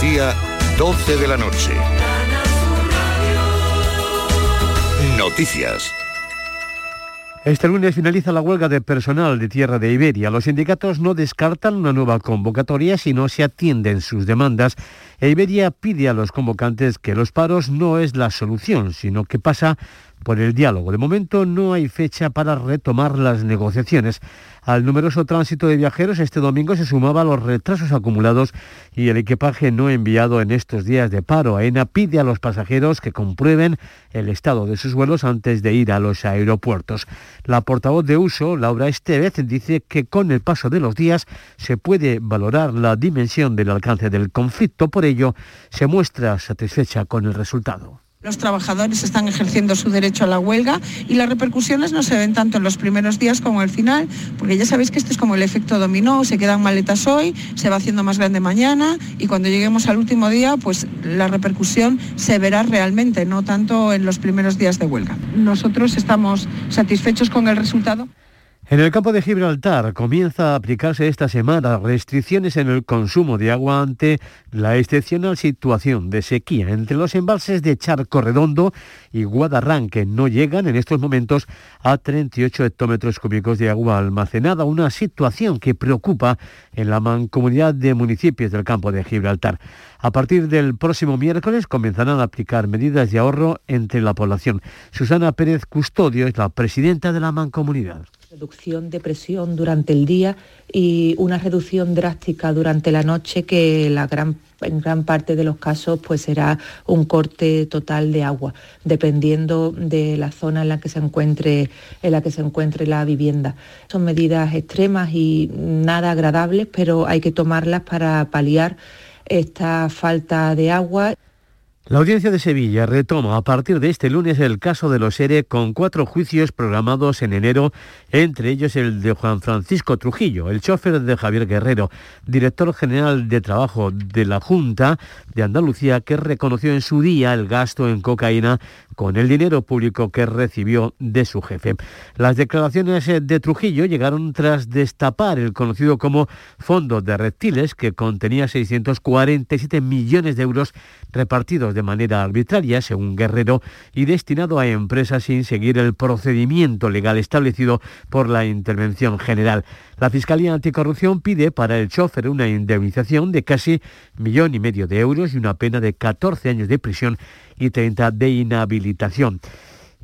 Andalucía, 12 de la noche. Noticias. Este lunes finaliza la huelga de personal de tierra de Iberia. Los sindicatos no descartan una nueva convocatoria si no se atienden sus demandas. E Iberia pide a los convocantes que los paros no es la solución, sino que pasa por el diálogo. De momento no hay fecha para retomar las negociaciones. Al numeroso tránsito de viajeros este domingo se sumaba los retrasos acumulados y el equipaje no enviado en estos días de paro. AENA pide a los pasajeros que comprueben el estado de sus vuelos antes de ir a los aeropuertos. La portavoz de uso, Laura Estevez, dice que con el paso de los días se puede valorar la dimensión del alcance del conflicto. Por ello, se muestra satisfecha con el resultado. Los trabajadores están ejerciendo su derecho a la huelga y las repercusiones no se ven tanto en los primeros días como al final, porque ya sabéis que esto es como el efecto dominó, se quedan maletas hoy, se va haciendo más grande mañana y cuando lleguemos al último día, pues la repercusión se verá realmente, no tanto en los primeros días de huelga. Nosotros estamos satisfechos con el resultado. En el campo de Gibraltar comienza a aplicarse esta semana restricciones en el consumo de agua ante la excepcional situación de sequía entre los embalses de Charco Redondo y Guadarrán, que no llegan en estos momentos a 38 hectómetros cúbicos de agua almacenada, una situación que preocupa en la mancomunidad de municipios del campo de Gibraltar. A partir del próximo miércoles comenzarán a aplicar medidas de ahorro entre la población. Susana Pérez Custodio es la presidenta de la mancomunidad reducción de presión durante el día y una reducción drástica durante la noche que en gran parte de los casos pues será un corte total de agua, dependiendo de la zona en la que se encuentre, en la que se encuentre la vivienda. Son medidas extremas y nada agradables, pero hay que tomarlas para paliar esta falta de agua. La audiencia de Sevilla retoma a partir de este lunes el caso de los ERE con cuatro juicios programados en enero, entre ellos el de Juan Francisco Trujillo, el chofer de Javier Guerrero, director general de trabajo de la Junta de Andalucía, que reconoció en su día el gasto en cocaína con el dinero público que recibió de su jefe. Las declaraciones de Trujillo llegaron tras destapar el conocido como Fondo de Reptiles, que contenía 647 millones de euros repartidos de manera arbitraria, según Guerrero, y destinado a empresas sin seguir el procedimiento legal establecido por la Intervención General. La Fiscalía Anticorrupción pide para el chofer una indemnización de casi millón y medio de euros y una pena de 14 años de prisión y 30 de inhabilitación.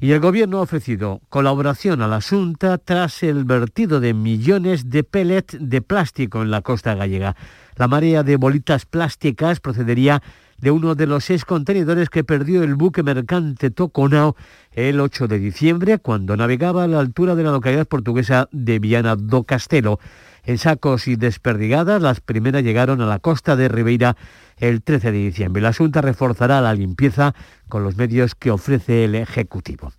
Y el Gobierno ha ofrecido colaboración a la Junta tras el vertido de millones de pellets de plástico en la costa gallega. La marea de bolitas plásticas procedería de uno de los seis contenedores que perdió el buque mercante Toconao el 8 de diciembre cuando navegaba a la altura de la localidad portuguesa de Viana do Castelo. En sacos y desperdigadas, las primeras llegaron a la costa de Ribeira el 13 de diciembre. La Junta reforzará la limpieza con los medios que ofrece el Ejecutivo.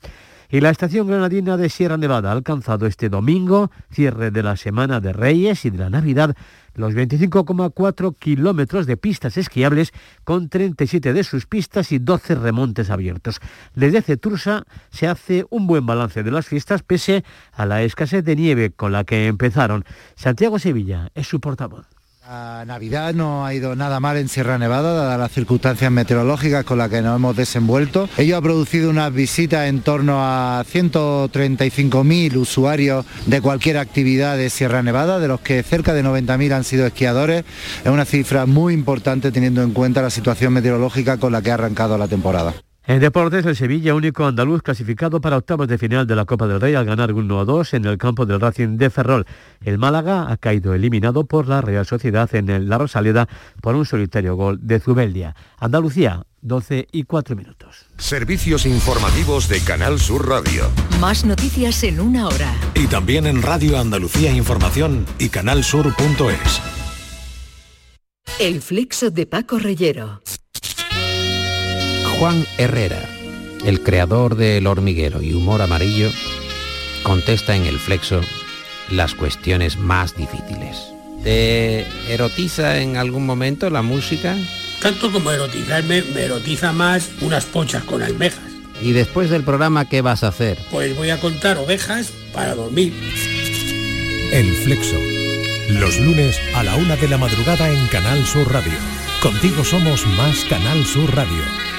Y la estación granadina de Sierra Nevada ha alcanzado este domingo, cierre de la Semana de Reyes y de la Navidad, los 25,4 kilómetros de pistas esquiables con 37 de sus pistas y 12 remontes abiertos. Desde Cetursa se hace un buen balance de las fiestas pese a la escasez de nieve con la que empezaron. Santiago Sevilla es su portavoz. La Navidad no ha ido nada mal en Sierra Nevada, dadas las circunstancias meteorológicas con las que nos hemos desenvuelto. Ello ha producido unas visitas en torno a 135.000 usuarios de cualquier actividad de Sierra Nevada, de los que cerca de 90.000 han sido esquiadores. Es una cifra muy importante teniendo en cuenta la situación meteorológica con la que ha arrancado la temporada. En deportes, el Sevilla, único andaluz clasificado para octavos de final de la Copa del Rey al ganar 1 a 2 en el campo del Racing de Ferrol. El Málaga ha caído eliminado por la Real Sociedad en el La Rosaleda por un solitario gol de Zubeldia. Andalucía, 12 y 4 minutos. Servicios informativos de Canal Sur Radio. Más noticias en una hora. Y también en Radio Andalucía Información y canalsur.es. El flexo de Paco Reyero. Juan Herrera, el creador del hormiguero y humor amarillo, contesta en el flexo las cuestiones más difíciles. ¿Te erotiza en algún momento la música? Tanto como erotizarme, me erotiza más unas pochas con almejas. ¿Y después del programa qué vas a hacer? Pues voy a contar ovejas para dormir. El flexo. Los lunes a la una de la madrugada en Canal Sur Radio Contigo somos más Canal Sur Radio.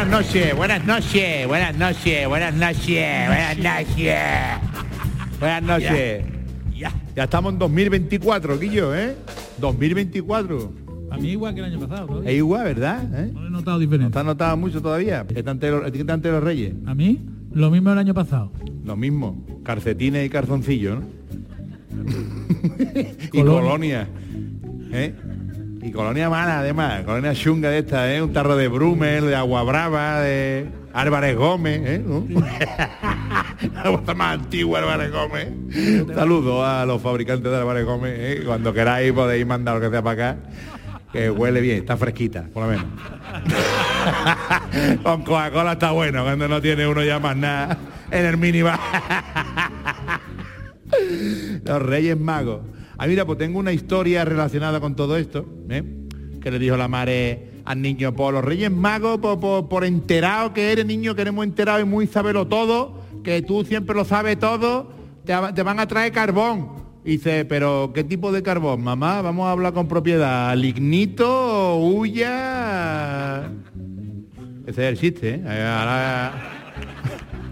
Buenas noches, buenas noches, buenas noches, buenas noches, buenas noches. Buenas noches. Ya, ya. estamos en 2024, Guillo, ¿eh? 2024. A mí igual que el año pasado. Es igual, ¿verdad? No he notado diferente. No está notado mucho todavía. ¿Qué tanto los reyes? ¿A mí? Lo mismo el año pasado. Lo mismo, calcetines y calzoncillos, ¿no? y Colonia. ¿eh? Y colonia mala, además, colonia chunga de esta, ¿eh? Un tarro de Brumel, de Agua Brava, de Álvarez Gómez, ¿eh? ¿No? La más antigua, Álvarez Gómez. Saludos a los fabricantes de Álvarez Gómez, ¿eh? Cuando queráis podéis mandar lo que sea para acá. Que huele bien, está fresquita, por lo menos. Con Coca-Cola está bueno, cuando no tiene uno ya más nada en el minibar. Los Reyes Magos. Ah, mira, pues tengo una historia relacionada con todo esto, ¿eh? que le dijo la madre al niño, por los Reyes Magos, por, por- por enterado que eres niño, que eres muy enterado y muy sabelo todo, que tú siempre lo sabes todo, te, te van a traer carbón. Y dice, pero ¿qué tipo de carbón, mamá? Vamos a hablar con propiedad. ¿Lignito, huya? Ese es el chiste, ¿eh? Ahora...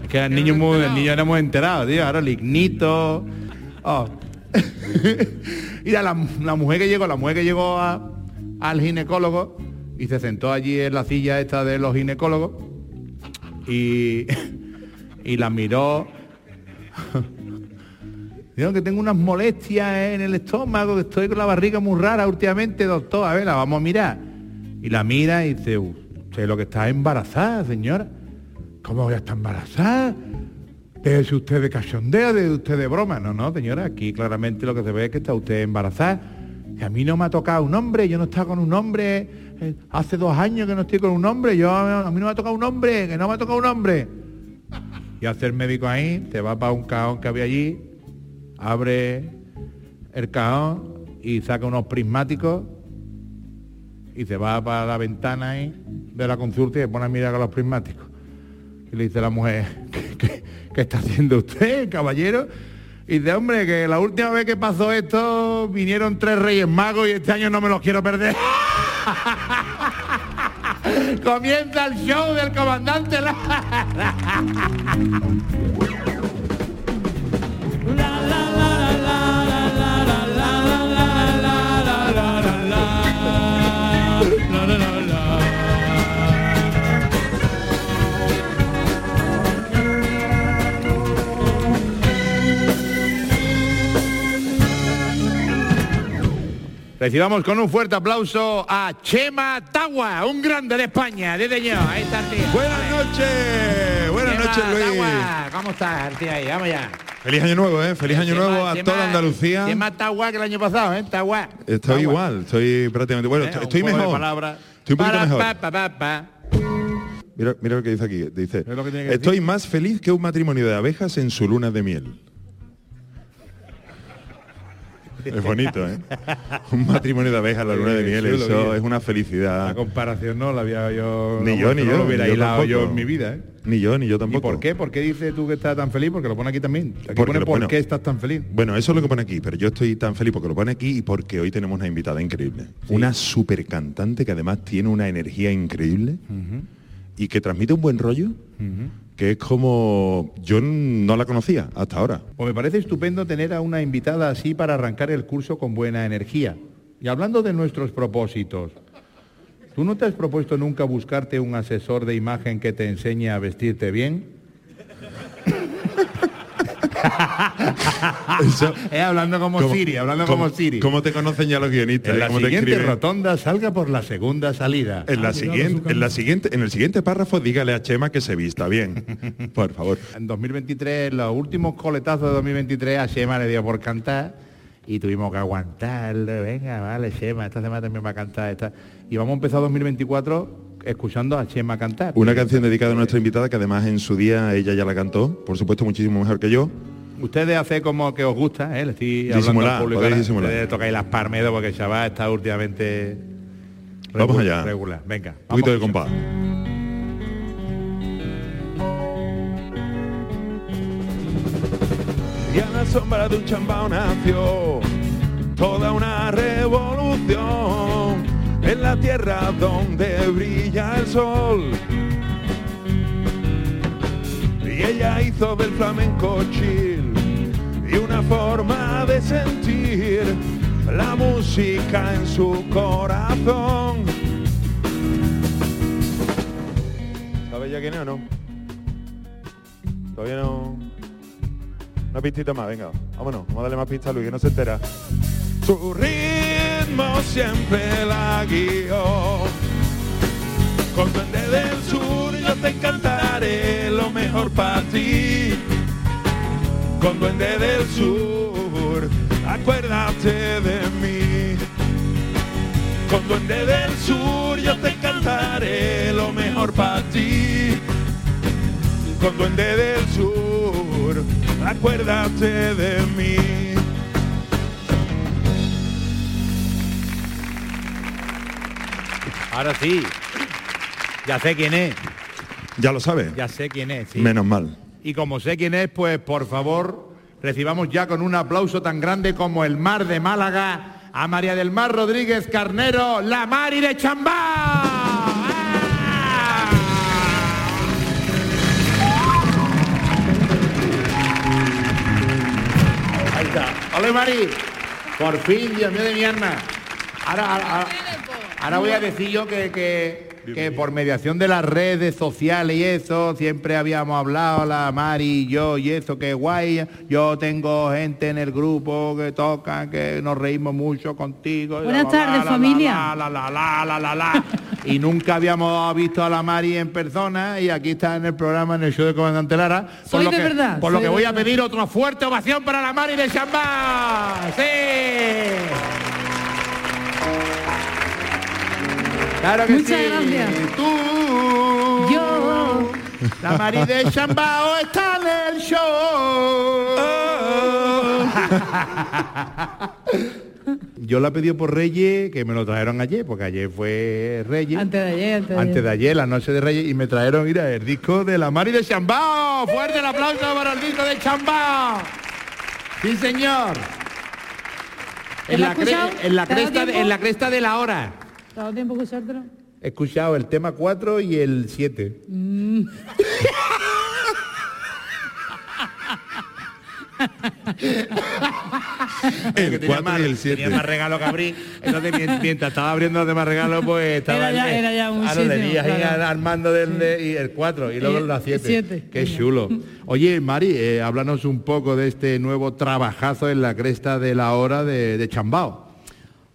Es que el niño, muy, el era muy enterado, tío. Ahora lignito. Oh. Mira, la, la mujer que llegó, la mujer que llegó a- al ginecólogo y se sentó allí en la silla esta de los ginecólogos y, y la miró. Que tengo unas molestias en el estómago, que estoy con la barriga muy rara últimamente, doctor. A ver, la vamos a mirar. Y la mira y dice, usted lo que está embarazada, señora. ¿Cómo voy a estar embarazada? ¿Es usted de cachondeo, de usted de broma? No, no, señora, aquí claramente lo que se ve es que está usted embarazada. Y a mí no me ha tocado un hombre, yo no estaba con un hombre, eh, hace dos años que no estoy con un hombre, yo a mí no me ha tocado un hombre, que no me ha tocado un hombre. Y hace el médico ahí, te va para un cajón que había allí, abre el cajón y saca unos prismáticos y se va para la ventana ahí de la consulta y se pone a mirar con los prismáticos. Y le dice la mujer, ¿qué, qué- está haciendo usted, caballero? Y dice, hombre, que la última vez que pasó esto vinieron tres reyes magos y este año no me los quiero perder. Comienza el show del comandante. Recibamos con un fuerte aplauso a Chema Tagua, un grande de España, desde yo. Ahí está tío. Buenas noches, buenas Chema noches Luis. Tagua, ¿Cómo estás, tío ahí? Vamos ya. Feliz año nuevo, ¿eh? Feliz año Chema- nuevo a Chema- toda Andalucía. Chema Tagua que el año pasado, ¿eh? Tagua. Estoy Tagua. igual, estoy prácticamente bueno, ¿Eh? estoy, mejor. Estoy un poquito mejor. pa, pa, pa, pa. Mira, mira lo que dice aquí. Dice, que estoy decir? más feliz que un matrimonio de abejas en su luna de miel. Es bonito, ¿eh? Un matrimonio de abejas en la luna de miel, sí, lo eso es una felicidad. La comparación no la había yo. Ni no, yo, ni no yo. lo hubiera yo hilado yo tampoco. en mi vida, ¿eh? Ni yo, ni yo ¿Y tampoco. por qué? ¿Por qué dices tú que estás tan feliz? Porque lo pone aquí también. Aquí Porque pone lo- por bueno, qué estás tan feliz. Bueno, eso es lo que pone aquí, pero yo estoy tan feliz porque lo pone aquí y porque hoy tenemos una invitada increíble. Una super cantante que además tiene una energía increíble y que transmite un buen rollo, que es como yo no la conocía hasta ahora. Pues me parece estupendo tener a una invitada así para arrancar el curso con buena energía. Y hablando de nuestros propósitos, ¿tú no te has propuesto nunca buscarte un asesor de imagen que te enseñe a vestirte bien? Eh, hablando como ¿Cómo- Siri, hablando cómo- como Siri. ¿Cómo te conocen ya los guionistas? En la ¿Cómo te siguiente rotonda salga por la segunda salida. En la siguiente, en la siguiente, en el siguiente párrafo dígale a Chema que se vista bien. Por favor. En 2023, los últimos coletazos de 2023 a Shema le dio por cantar y tuvimos que aguantarle. Venga, vale, Shema, esta semana también va a cantar. Esta. Y vamos a empezar 2024 escuchando a Shema cantar. Una canción dedicada a nuestra invitada que además en su día ella ya la cantó, por supuesto muchísimo mejor que yo. Ustedes hacen como que os gusta, ¿eh? Le estoy hablando Disimular, al público. Ustedes tocáis las parmedos porque el chaval está últimamente Vamos regu- allá. regular. Venga. Un poquito de compás. Y a la sombra de un chambao nació toda una revolución en la tierra donde brilla el sol. Y ella hizo del flamenco chill y una forma de sentir la música en su corazón. ¿Sabes ya quién es o no? Todavía no. Una pistita más, venga, vámonos, vamos a darle más pista a Luis, que no se entera. Su ritmo siempre la guió. Con Duende del Sur yo te cantaré lo mejor para ti. Con Duende del Sur, acuérdate de mí. Con Duende del Sur yo te cantaré lo mejor para ti. Con Duende del Sur, acuérdate de mí. Ahora sí. Ya sé quién es. Ya lo sabe. Ya sé quién es. sí. Menos mal. Y como sé quién es, pues por favor, recibamos ya con un aplauso tan grande como el Mar de Málaga a María del Mar Rodríguez Carnero, la Mari de Chambá. Ahí está. ¡Ole, Mari! Por fin, Dios mío de mi alma. Ahora, ahora, ahora- ahora voy a decir yo que, que, que por mediación de las redes sociales y eso, siempre habíamos hablado, la Mari y yo, y eso, que guay. Yo tengo gente en el grupo que tocan, que nos reímos mucho contigo. Buenas tardes, familia. La, la, la, la, la, la, la. Y nunca habíamos visto a la Mari en persona y aquí está en el programa, en el show de Comandante Lara. Por Soy lo de que, verdad, Por lo que voy a pedir otra fuerte ovación para la Mari de Chambá. ¡Sí! Claro que Muchas sí. gracias. Tú. Yo. La Mari de Chambao está en el show. Yo la pedí por Reyes, que me lo trajeron ayer, porque ayer fue Reyes. Antes de ayer, antes de Antes ayer. de ayer, la noche de Reyes, y me trajeron, mira, el disco de la Mari de Chambao. Fuerte el aplauso para el disco de Chambao. Sí, señor. ¿Te En la, en, la ¿Te ha dado cresta, de- en la cresta de la hora. ¿Te ha dado tiempo escuchártelo? He escuchado el tema 4 y el 7. Mm. El Tenía 4 más- y el 7. Tenía más regalo que abrir. Entonces, mien- mientras estaba abriendo los demás regalos, pues estaba Era ya- el- era ya ahí claro. al- al mando del de- y el 4 y luego Y- la 7. siete. Qué chulo. Oye, Mari, eh, háblanos un poco de este nuevo trabajazo en la cresta de la hora de, de Chambao.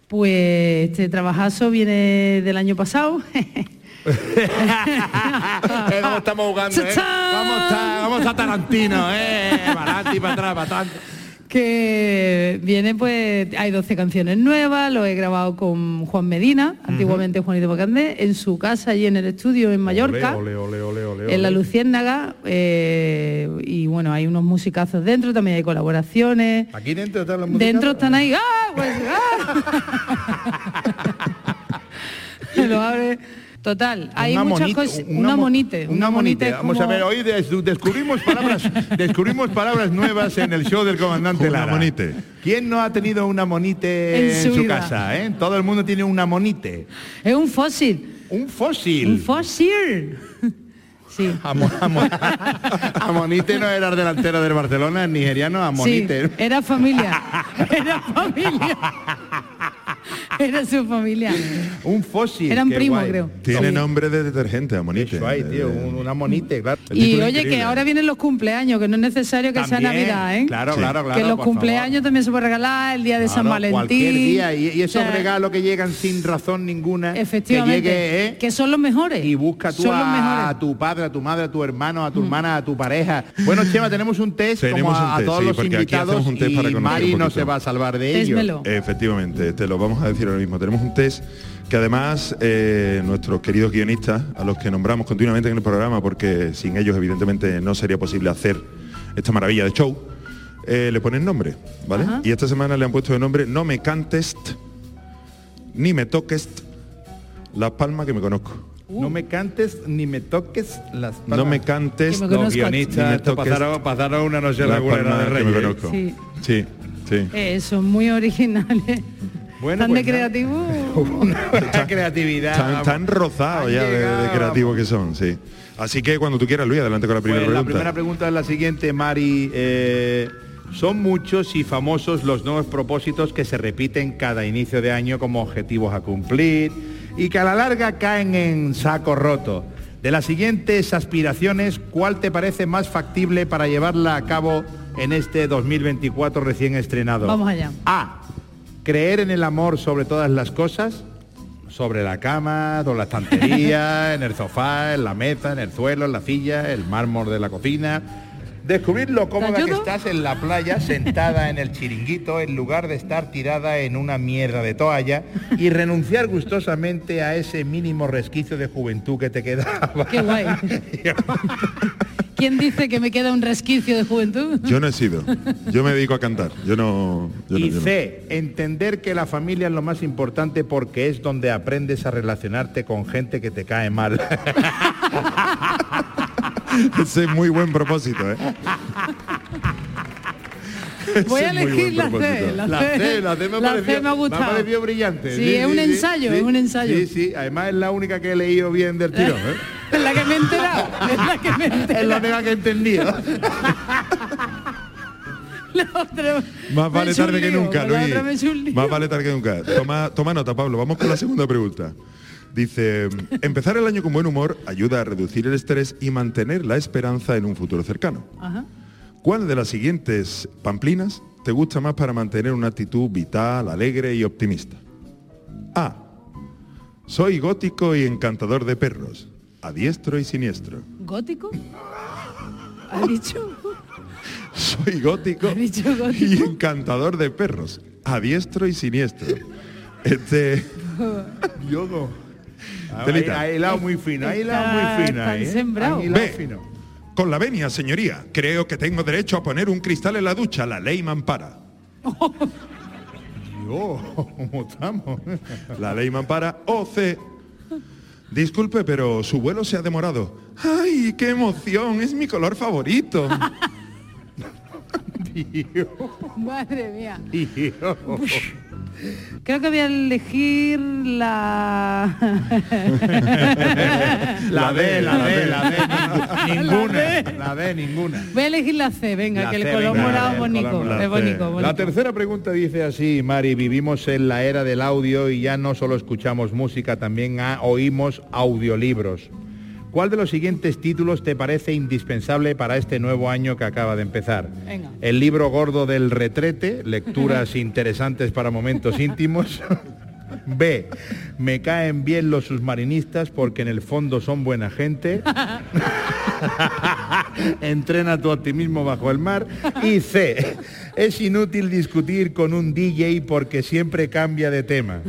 Pues este trabajazo viene del año pasado. Eh, ¿Cómo estamos jugando, eh? Vamos a, vamos a Tarantino, ¿eh? Para adelante para atrás, para atrás. Que viene pues hay 12 canciones nuevas, lo he grabado con Juan Medina, antiguamente Juanito Bacandé, en su casa allí en el estudio en Mallorca. En la. Luciérnaga eh, y bueno hay unos musicazos dentro también hay colaboraciones Aquí dentro están los dentro están ahí ¡ah! Pues, ¡ah! Lo abre. Total hay Una muchas monite, cosas una una mo- monite Una monite. Vamos a ver, hoy des- descubrimos palabras, descubrimos palabras nuevas en el show del comandante Una Lara. monite. ¿Quién no ha tenido una monite En en, su casa? eh? Todo el mundo tiene una monite. es un fósil Un fósil. un fósil sí Amo- amo- Amonite no era el delantero del Barcelona, el nigeriano Amonite. Sí, era familia. Era familia. Era su familia. Un fósil. Eran primos, guay. creo. Tiene nombre de detergente, amonite. Eso hay, tío, un- una monite, claro. Y oye, que ahora vienen los cumpleaños, que no es necesario que sea También, Navidad, ¿eh? claro, Sí. claro, claro, Que los cumpleaños también se puede regalar, el día de San Valentín. Cualquier día. Y, y esos O sea, regalos que llegan sin razón ninguna. Efectivamente. Que llegue, ¿eh? Que son los mejores. Y busca tú a, tu padre, a tu madre, a tu hermano, a tu hermana, a tu pareja. Bueno, Chema, tenemos un test Tenemos como a, un a test, todos sí, los invitados un test y para Mari no se va a salvar de ello. Efectivamente, te lo vamos a decir ahora mismo. Tenemos un test que además eh, nuestros queridos guionistas, a los que nombramos continuamente en el programa, porque sin ellos evidentemente no sería posible hacer esta maravilla de show, eh, le ponen nombre, ¿vale? Ajá. Y esta semana le han puesto de nombre No me cantes, ni me toques las palmas que me conozco. No me cantes ni me toques las palmas. No me cantes, me guionistas esto toques pasaron, pasaron una noche regular de que me Reyes. conozco. Sí. Sí, sí. Eh, son muy originales. Bueno, Tan pues de nada. creativo. Esta creatividad. Tan, tan rozados ya de, de creativos que son, sí. Así que cuando tú quieras, Luis, adelante con la primera Pues la pregunta. primera pregunta es la siguiente, Mari. Eh, son muchos y famosos los nuevos propósitos que se repiten cada inicio de año como objetivos a cumplir y que a la larga caen en saco roto. De las siguientes aspiraciones, ¿cuál te parece más factible para llevarla a cabo en este 2024 recién estrenado? Vamos allá. A. Creer en el amor sobre todas las cosas. Sobre la cama, sobre la estantería, en el sofá, en la mesa, en el suelo, en la silla, el mármol de la cocina. Descubrir lo cómoda que estás en la playa, sentada en el chiringuito, en lugar de estar tirada en una mierda de toalla y renunciar gustosamente a ese mínimo resquicio de juventud que te quedaba. Qué guay. ¿Quién dice que me queda un resquicio de juventud? Yo no he sido. Yo me dedico a cantar. Yo no. yo no- Y no. C, entender que la familia es lo más importante porque es donde aprendes a relacionarte con gente que te cae mal. Ese es muy buen propósito, ¿eh? Voy a elegir la C. La, La C, C, la C me ha La parecido- C me ha gustado. Me ha parecido brillante. Sí, es un ensayo, es un ensayo. Sí, sí, además es la única que he leído bien del tirón. ¿eh? Es la que me he enterado. Es la que me he enterado. es la única que he entendido. La otra- Más vale tarde que nunca, Luis. Más vale tarde que nunca. Toma, toma nota, Pablo. Vamos con la segunda pregunta. Dice, empezar el año con buen humor ayuda a reducir el estrés y mantener la esperanza en un futuro cercano. Ajá. ¿Cuál de las siguientes pamplinas te gusta más para mantener una actitud vital, alegre y optimista? A. Soy gótico y encantador de perros, a diestro y siniestro. ¿Gótico? ¿Ha dicho? Soy gótico, dicho gótico? y encantador de perros, a diestro y siniestro. Este, Yogo. Ahí, Telita. ahí hilado muy fino, ahí hilado Está- muy fino. está ahí, ¿eh? sembrado. Fino. con la venia, señoría, creo que tengo derecho a poner un cristal en la ducha, la ley me ampara. Yo, ¿cómo estamos? La ley me ampara. O C. Disculpe, pero su vuelo se ha demorado. ¡Ay, qué emoción! Es mi color favorito. Madre mía. Creo que voy a elegir la... La D, la D, la D, La ninguna. La D, ninguna. Voy a elegir la C, venga, La que el color venga, morado es bonito. Es bonito, La tercera pregunta dice así, Mari, vivimos en la era del audio y ya no solo escuchamos música, también oímos audiolibros. ¿Cuál de los siguientes títulos te parece indispensable para este nuevo año que acaba de empezar? Venga. El libro gordo del retrete, lecturas interesantes para momentos íntimos. B. Me caen bien los submarinistas porque en el fondo son buena gente. Entrena tu optimismo bajo el mar. Y C. Es inútil discutir con un DJ porque siempre cambia de tema.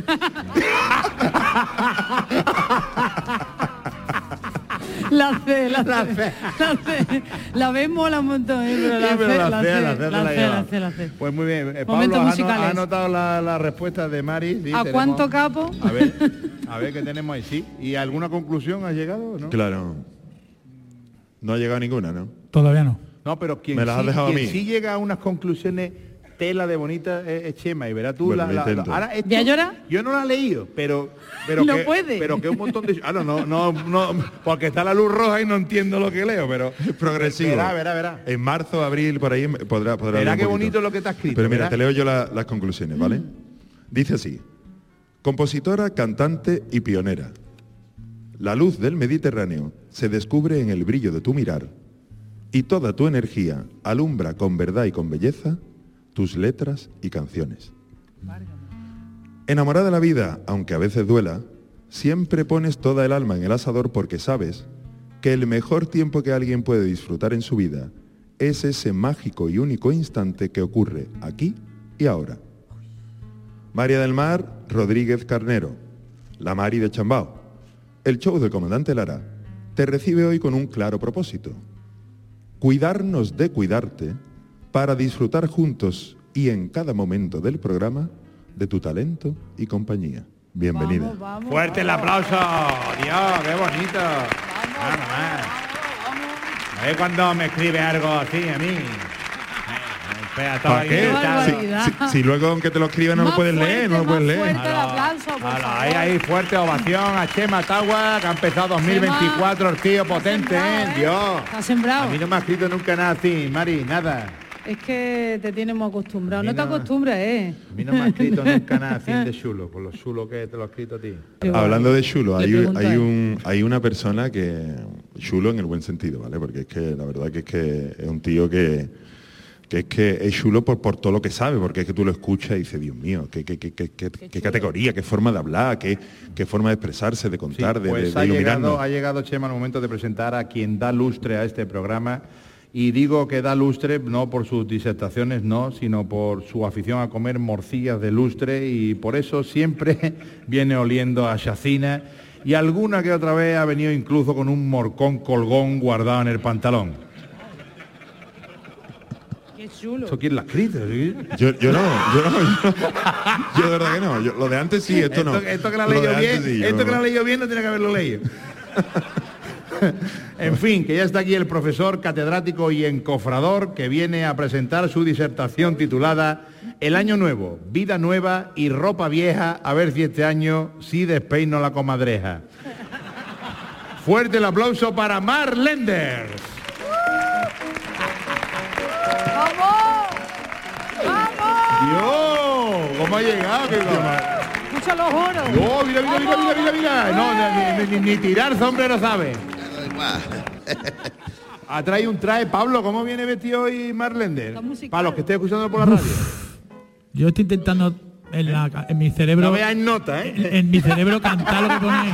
La C, la C. La C. La B mola un montón, ¿eh? pero la Sí, pero C, la C, C, la C la te la C, lleva. la C, la C. Pues muy bien. Eh, Pablo, ¿has, ano- musicales. has anotado la, la respuesta de Mari? Sí, ¿A tenemos- cuánto capo? A ver, a ver qué tenemos ahí. Sí. ¿Y alguna conclusión ha llegado o no? Claro. No ha llegado ninguna, ¿no? Todavía no. No, pero quien, Me las has sí, dejado a mí. sí llega a unas conclusiones tela de bonita es, es Chema y verás tú Bueno, la, la- ahora esto- ¿Ya llora? yo no la he leído pero pero No que, puede. pero que un montón de ah no no no no porque está la luz roja y no entiendo lo que leo pero Es progresivo. verá verá verá En marzo, abril, por ahí podrá, podrá verá qué bonito lo que está escrito Pero mira, verá. te leo yo la- las conclusiones, ¿vale? Dice así. Compositora, cantante y pionera. La luz del Mediterráneo se descubre en el brillo de tu mirar y toda tu energía alumbra con verdad y con belleza tus letras y canciones. Enamorada de la vida, aunque a veces duela, siempre pones toda el alma en el asador porque sabes que el mejor tiempo que alguien puede disfrutar en su vida es ese mágico y único instante que ocurre aquí y ahora. María del Mar Rodríguez Carnero, la Mari de Chambao. El show del comandante Lara te recibe hoy con un claro propósito. Cuidarnos de cuidarte para disfrutar juntos y en cada momento del programa de tu talento y compañía. Bienvenida. Fuerte el aplauso. Dios, qué bonito. Nada más. A ver cuando me escribe algo así a mí. Espera, todo ¿Para qué? Si, si- si luego aunque te lo escriba no lo puedes leer, no lo puedes leer. Hala, ahí, ahí, fuerte ovación a Chema Tagua, que ha empezado 2024, el tío potente, ¿eh? Dios. Está sembrado. A mí no me ha escrito nunca nada así, Mari, nada. Es que te tienes muy acostumbrado. A mí No te no. acostumbras, ¿eh? A mí no me ha escrito nunca nada así de chulo, por lo chulo que te lo he escrito a ti. Hablando de chulo, hay, a hay, un, hay una persona que chulo en el buen sentido, ¿vale? Porque es que la verdad que es que es un tío que, que es que es chulo por, por todo lo que sabe, porque es que tú lo escuchas y dices, Dios mío, qué, qué, qué, qué- qué- qué categoría, qué forma de hablar, qué, qué forma de expresarse, de contar, de- Pues de, ha, de llegado, iluminarnos. ha llegado Chema el momento de presentar a quien da lustre a este programa. Y digo que da lustre no por sus disertaciones, no, sino por su afición a comer morcillas de lustre y por eso siempre viene oliendo a chacina y alguna que otra vez ha venido incluso con un morcón colgón guardado en el pantalón. Qué chulo. ¿Eso quién la ha escrito? sí? Yo, yo no, yo no, yo, yo de verdad que no. Yo- lo de antes sí, esto, no. Esto, esto que la Lo leído bien, sí, esto que la leído bien no tiene que haberlo leído. en fin, que ya está aquí el profesor catedrático y encofrador que viene a presentar su disertación titulada El año nuevo, vida nueva y ropa vieja, a ver si este año sí despeino la comadreja. Fuerte el aplauso para Mar Lenders. Dios, ¿cómo ha llegado? qué los oros. No, mira, mira, mira, mira, mira, mira. No, ni- ni- ni tirar sombrero sabe. Ah, trae un traje, Pablo, ¿cómo viene vestido hoy Marlender? Para los que estén escuchando por la radio. Yo estoy intentando en, la- en mi cerebro. No veas nota, ¿eh? En, en mi cerebro cantar lo que pone.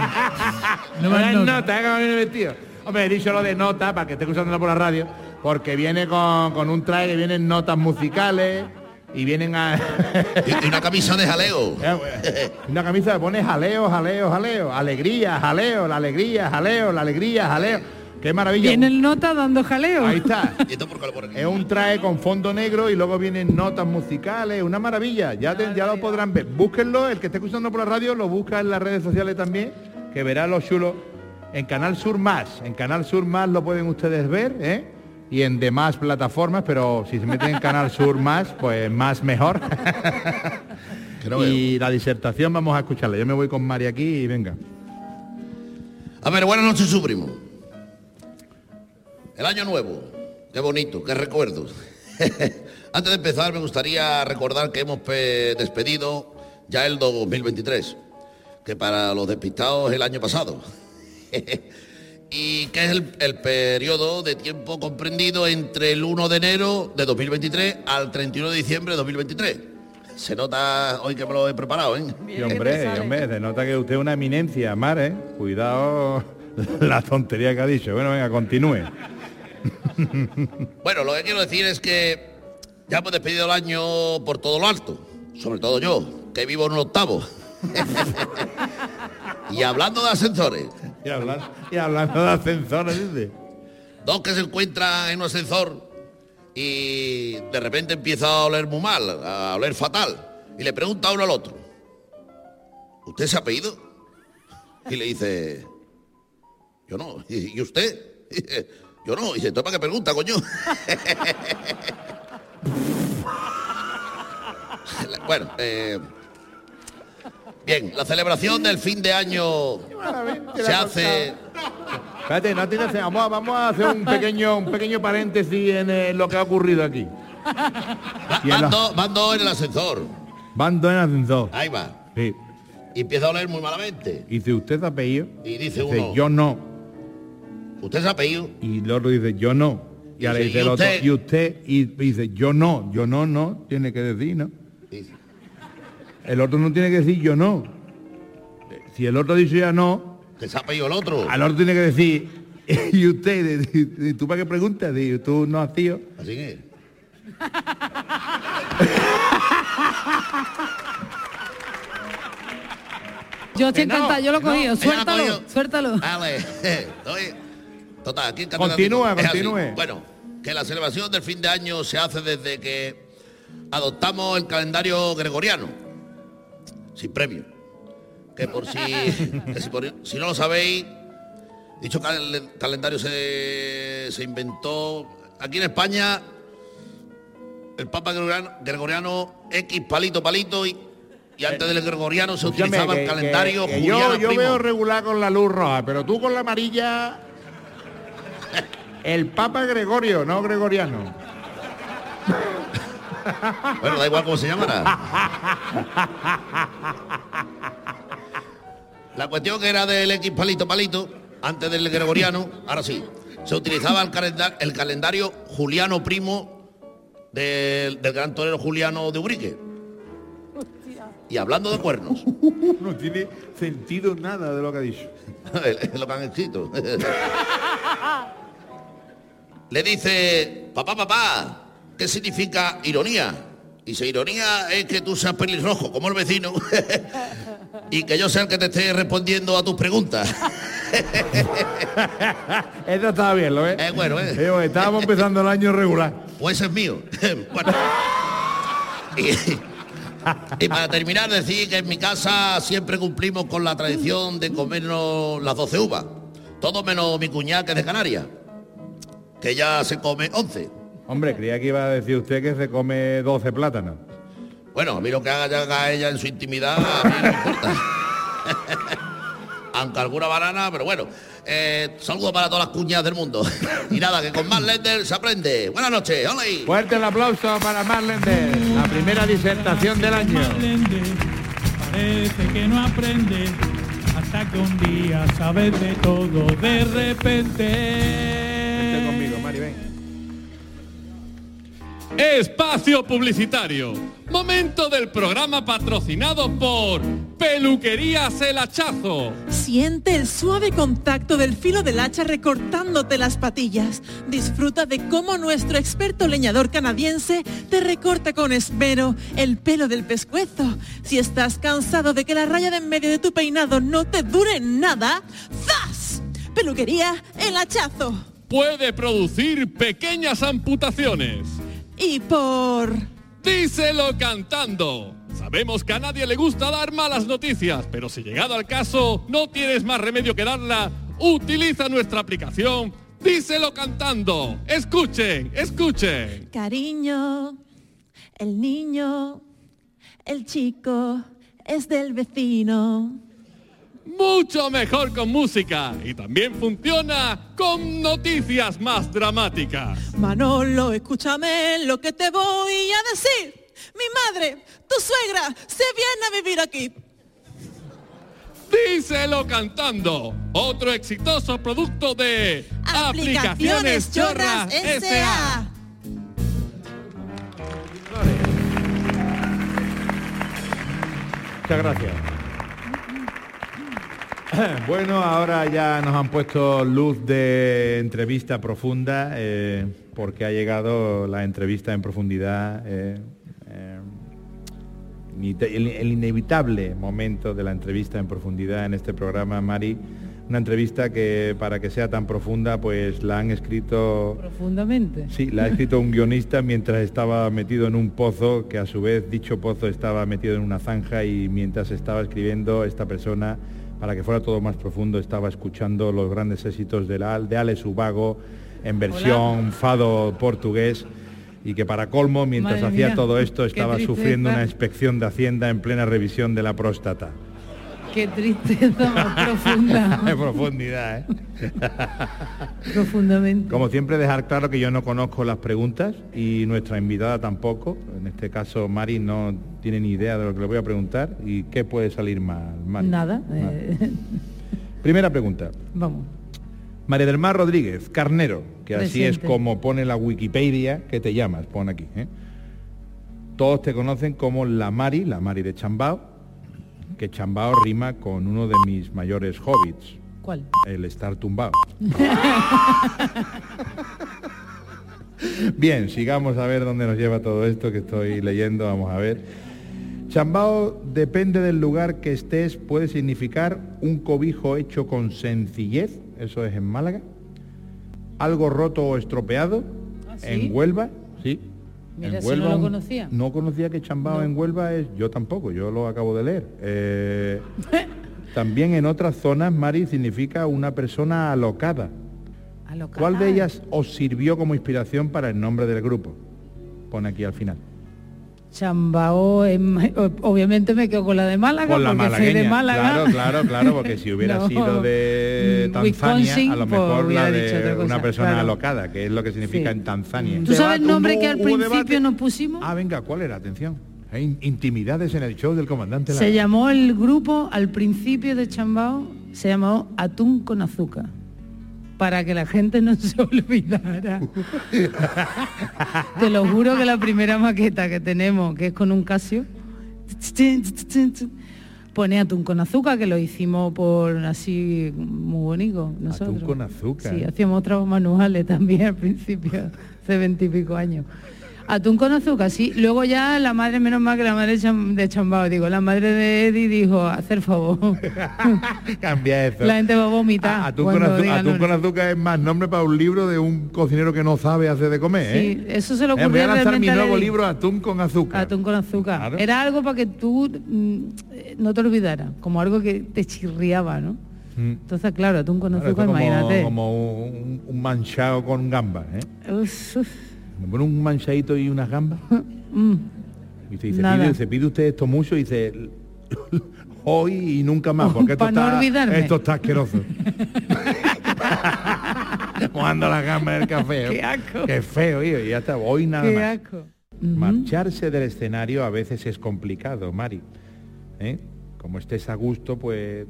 No veas veas nota. nota, ¿eh? ¿Cómo viene vestido? Hombre, he dicho lo de nota para que esté escuchándola por la radio, porque viene con, con un traje que vienen notas musicales y vienen a... Y una camisa de jaleo. Una camisa que pone jaleo, jaleo, jaleo, alegría, jaleo, la alegría, jaleo, la alegría, jaleo. Qué maravilla. Viene el nota dando jaleo. Ahí está. Es un traje con fondo negro y luego vienen notas musicales, una maravilla. Ya, te- ya lo podrán ver. Búsquenlo, el que esté escuchando por la radio lo busca en las redes sociales también, que verá los chulos en Canal Sur Más. En Canal Sur Más lo pueden ustedes ver, ¿eh? Y en demás plataformas, pero si se meten en Canal Sur Más, pues más mejor. y la disertación vamos a escucharla. Yo me voy con Mari aquí y venga. A ver, buenas noches, su primo. El año nuevo. Qué bonito, qué recuerdos. Antes de empezar, me gustaría recordar que hemos pe- despedido ya el 2023, que para los despistados es el año pasado. y que es el, el periodo de tiempo comprendido entre el 1 de enero de 2023 al 31 de diciembre de 2023. Se nota hoy que me lo he preparado, ¿eh? Y hombre, y hombre, se nota que usted es una eminencia, Mar, ¿eh? Cuidado la tontería que ha dicho. Bueno, venga, continúe. Bueno, lo que quiero decir es que ya hemos despedido el año por todo lo alto, sobre todo yo, que vivo en un octavo. y hablando de ascensores, Y hablando, y hablando de ascensores, dice. dos que se encuentran en un ascensor y de repente empieza a oler muy mal, a oler fatal, y le pregunta uno al otro, ¿usted se ha pedido? Y le dice, yo no, ¿y usted? Yo no, y dice, ¿tú para qué pregunta, coño? Bueno, eh, bien, la celebración del fin de año se hace... Espérate, no tiene, vamos, a, vamos a hacer un pequeño, un pequeño paréntesis en eh, lo que ha ocurrido aquí. Van dos en el ascensor. Van dos en ascensor. Ahí va. Sí. y empieza a oler muy malamente. Y dice, ¿usted ha apellido? Y dice Dice, uno, yo no. ¿usted se apellido? Y el otro dice, yo no. Y ahora Dice, dice "¿Y el otro, usted?". y usted, y dice, yo no, yo no, no, tiene que decir, ¿no? El otro no tiene que decir yo no. Si el otro dice ya no, que se ha apellido el otro. al otro tiene que decir, y usted, y- tú para qué preguntas, Digo, tú no has tío. Así que. Yo estoy Que no, encantada, yo lo he no, cogido. Suéltalo, cogido. suéltalo. Vale. Total, aquí en Continúa, continúe. Bueno, que la celebración del fin de año se hace desde que adoptamos el calendario gregoriano, sin premio. Que por si, que si, por- si no lo sabéis, dicho cal- calendario se, se inventó aquí en España. El Papa Gregoriano, Gregoriano X palito palito y, y antes del Gregoriano se Escúchame, utilizaba el calendario que yo, Juliana yo Primo. veo regular con la luz roja, pero tú con la amarilla. El Papa Gregorio, no Gregoriano. Bueno, da igual cómo se llamará. La cuestión que era del X palito palito, antes del gregoriano, ahora sí, se utilizaba el calendario Juliano Primo del, del gran torero Juliano de Ubrique. Y hablando de cuernos, No tiene sentido nada de lo que ha dicho. es lo que han escrito. Le dice, papá, papá, ¿qué significa ironía? Dice, ironía es que tú seas pelirrojo, como el vecino, y que yo sea el que te esté respondiendo a tus preguntas. Eso estaba bien, ¿lo ves? Es bueno, ¿eh? Eh, estábamos empezando el año regular. Pues es mío. Bueno. Y, y para terminar, decir que en mi casa siempre cumplimos con la tradición de comernos las 12 uvas. Todo menos mi cuñada que es de Canarias, que ya se come 11. Hombre, creía que iba a decir usted que se come 12 plátanos. Bueno, a mí lo que haga, ella en su intimidad, a mí no me importa. Aunque alguna banana, pero bueno. Eh, saludo para todas las cuñadas del mundo. Y nada, que con más Lender se aprende. Buenas noches, hola. Fuerte el aplauso para Marlender, la primera disertación del año. Parece que no aprende hasta que un día sabes de todo de repente. Vente conmigo, Mari, ven. Espacio publicitario. Momento del programa patrocinado por Peluquerías El Hachazo. Siente el suave contacto del filo del hacha recortándote las patillas. Disfruta de cómo nuestro experto leñador canadiense te recorta con esmero el pelo del pescuezo. Si estás cansado de que la raya de en medio de tu peinado no te dure nada, ¡zas! Peluquería El Hachazo. Puede producir pequeñas amputaciones. Y por... Díselo cantando. Sabemos que a nadie le gusta dar malas noticias, pero si llegado al caso no tienes más remedio que darla, utiliza nuestra aplicación Díselo cantando. Escuchen, escuchen. Cariño, el niño, el chico es del vecino. Mucho mejor con música y también funciona con noticias más dramáticas. Manolo, escúchame lo que te voy a decir. Mi madre, tu suegra, se viene a vivir aquí. Díselo cantando. Otro exitoso producto de Aplicaciones Chorras S.A. Muchas gracias. Bueno, ahora ya nos han puesto luz de entrevista profunda, eh, porque ha llegado la entrevista en profundidad, eh, eh, el, el inevitable momento de la entrevista en profundidad en este programa, Mari. Una entrevista que para que sea tan profunda, pues la han escrito Profundamente. Sí, la ha escrito un guionista mientras estaba metido en un pozo, que a su vez dicho pozo estaba metido en una zanja y mientras estaba escribiendo esta persona, para que fuera todo más profundo, estaba escuchando los grandes éxitos de, la, de Alex Ubago en versión fado portugués y que para colmo, mientras Madre hacía mía, todo esto, estaba sufriendo una inspección de Hacienda en plena revisión de la próstata. Qué tristeza más profunda. de profundidad, ¿eh? Profundamente. Como siempre, dejar claro que yo no conozco las preguntas y nuestra invitada tampoco. En este caso, Mari no tiene ni idea de lo que le voy a preguntar. ¿Y qué puede salir mal, Mari? Nada. eh, Primera pregunta. vamos. María del Mar Rodríguez, Carnero, que así es como pone la Wikipedia que te llamas, pone aquí. ¿eh? Todos te conocen como la Mari, la Mari de Chambao, que Chambao rima con uno de mis mayores hobbits, ¿Cuál? el estar tumbado. Bien, sigamos a ver dónde nos lleva todo esto que estoy leyendo, vamos a ver. Chambao, depende del lugar que estés, puede significar un cobijo hecho con sencillez, eso es en Málaga, algo roto o estropeado, ¿sí? en Huelva, sí. Mira, en si no lo conocía. No conocía que Chambao en Huelva es, yo tampoco, yo lo acabo de leer. Eh, también en otras zonas, Mari significa una persona alocada. Alocada. ¿Cuál de ellas os sirvió como inspiración para el nombre del grupo? Pone aquí al final. Chambao, em, obviamente me quedo con la de Málaga, Con la porque soy de Málaga. Claro, claro, claro, porque si hubiera No. sido de Mm, Tanzania, Wisconsin, a lo pues mejor la de cosa, una persona claro. alocada, que es lo que significa Sí. en Tanzania. ¿Tú sabes el nombre que al principio debate. nos pusimos? Ah, venga, ¿cuál era? Atención. Hay intimidades en el show del comandante. Se Lara. llamó el grupo al principio de Chambao, se llamó Atún con azúcar, para que la gente no se olvidara. Te lo juro que la primera maqueta que tenemos, que es con un Casio, pone atún con azúcar, que lo hicimos por así muy bonito nosotros. con azúcar. Sí, hacíamos otros manuales también al principio, hace veintipico años. Atún con azúcar, sí. Luego ya la madre, menos mal que la madre de Cham- de Chambao, digo, la madre de Eddie dijo, hacer favor. Cambia eso. La gente va a vomitar. Ah, Atún, con, atún azúcar es más nombre para un libro de un cocinero que no sabe hacer de comer, Sí, ¿eh? eso se lo Eh, ocurrió Voy a lanzar mi a nuevo libro Atún con azúcar. Atún con azúcar. Claro. Era algo para que tú mm, eh, no te olvidaras, como algo que te chirriaba, ¿no? Mm. Entonces, claro, atún con azúcar, imagínate. como un, un manchado con gambas, ¿eh? Uf, uf, Me pone un manchadito y unas gambas. mm. Y se pide, se pide usted esto mucho y dice hoy y nunca más, porque esto no está, esto está asqueroso. Mojando las gambas del café. Qué asco. Qué feo, hijo, y ya está, hoy nada Qué más. asco. Marcharse del escenario a veces es complicado, Mari. ¿Eh? Como estés a gusto, pues...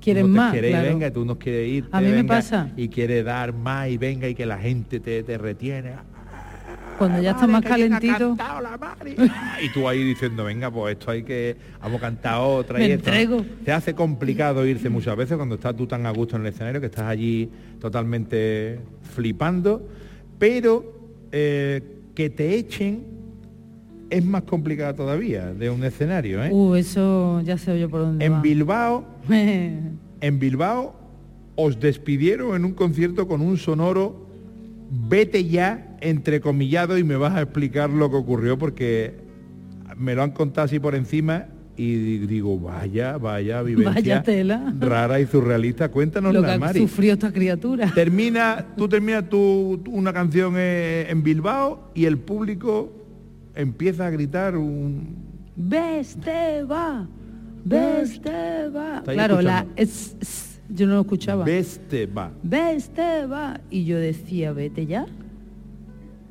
te más, quieres claro. venga, tú no quieres ir. A mí me pasa. Y quiere dar más y venga y que la gente te, te retiene. Cuando ya está más calentito, Y tú ahí diciendo, venga, pues esto hay que... Vamos a cantar otra y esto. entrego. Te hace complicado irse muchas veces cuando estás tú tan a gusto en el escenario, que estás allí totalmente flipando, pero eh, que te echen es más complicado todavía de un escenario, ¿eh? uh, eso ya sé yo por dónde En va. Bilbao, en Bilbao os despidieron en un concierto con un sonoro vete ya entrecomillado y me vas a explicar lo que ocurrió porque me lo han contado así por encima y di- digo, vaya, vaya vivencia Vaya tela. rara y surrealista. Cuéntanos Lo que Mari. sufrió esta criatura. Termina, tú terminas tu, una canción en Bilbao y el público empieza a gritar un Veste va, veste va. Está ahí Claro, la es- yo no lo escuchaba. Veste va. Veste va. Y yo decía, vete ya.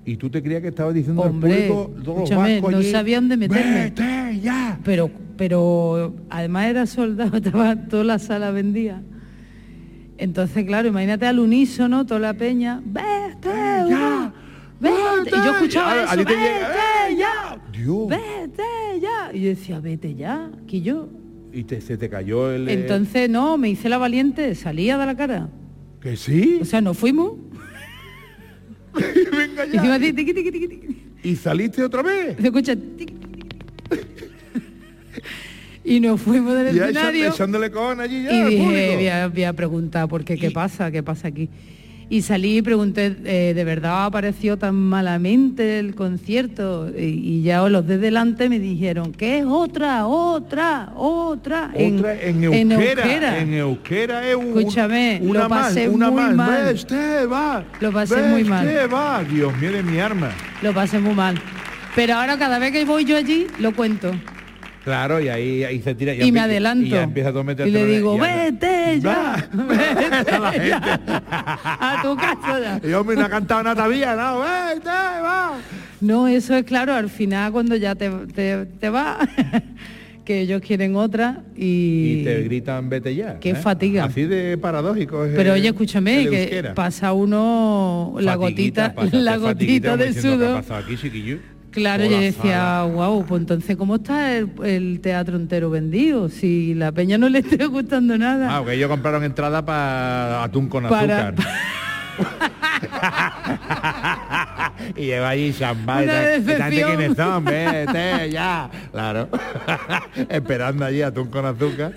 Y tú te creías que estabas diciendo Hombre, al público, los no allí, sabía dónde meterme. "Vete ya". Pero, pero además era soldado, estaba toda la sala vendida. Entonces, claro, imagínate al unísono, toda la peña, vete ya, vete. Y yo escuchaba Ya, eso, vete ya, Dios. vete ya. Y yo decía, vete ya, que yo. Y te, se te cayó el... eh, Entonces, no, me hice la valiente, salía de la cara. ¿Que sí? O sea, nos fuimos. Venga Y encima, tiqui, tiqui, tiqui. ¿Y saliste otra vez? Se escucha. Y nos fuimos del Ya escenario. echándole con allí ya y dije, voy a, voy a preguntar, ¿por qué? ¿Qué pasa? ¿Qué pasa aquí? Y salí y pregunté, eh, ¿de verdad apareció tan malamente el concierto? Y, y ya los de delante me dijeron, que es otra, otra, otra. Otra en, euskera, en euskera es un- Escúchame, una lo pasé una muy mal. Va. Lo pasé muy mal. Dios mío de mi arma. Lo pasé muy mal. Pero ahora cada vez que voy yo allí, lo cuento. Claro, y ahí, ahí se tira. y me adelanto. Y ya empieza a Y le digo, y ya- vete ya, vete ya, a tu casa ya. Y hombre, no ha cantado nada todavía, ¿no? Vete, va. No, eso es claro, al final cuando ya te, te, te va, que ellos quieren otra y... Y te gritan, vete ya. Qué ¿eh? fatiga. Así de paradójico. es Pero el- oye, escúchame, el que euskera. pasa uno la Fatiguita, gotita, pásate la gotita de diciendo, ¿qué ha sudor. aquí? Claro, yo decía, wow, pues entonces ¿cómo está el, el teatro entero vendido? Si la peña no le está gustando nada. Ah, que ellos compraron entrada para atún con Para- azúcar. y lleva allí champán. Una ¿Esta gente decepción. quiénes son? Vete, ya. Claro. Esperando allí atún con azúcar.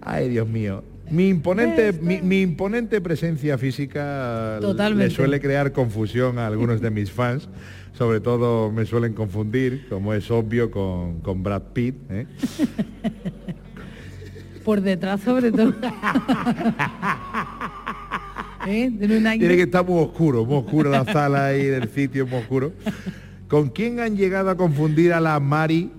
Ay, Dios mío. Mi imponente, mi, mi imponente presencia física Totalmente. le suele crear confusión a algunos de mis fans. Sobre todo me suelen confundir, como es obvio, con, con Brad Pitt. ¿eh? Por detrás sobre todo. ¿Eh? Tiene que estar muy oscuro, muy oscuro la sala ahí del sitio, muy oscuro. ¿Con quién han llegado a confundir a la Mari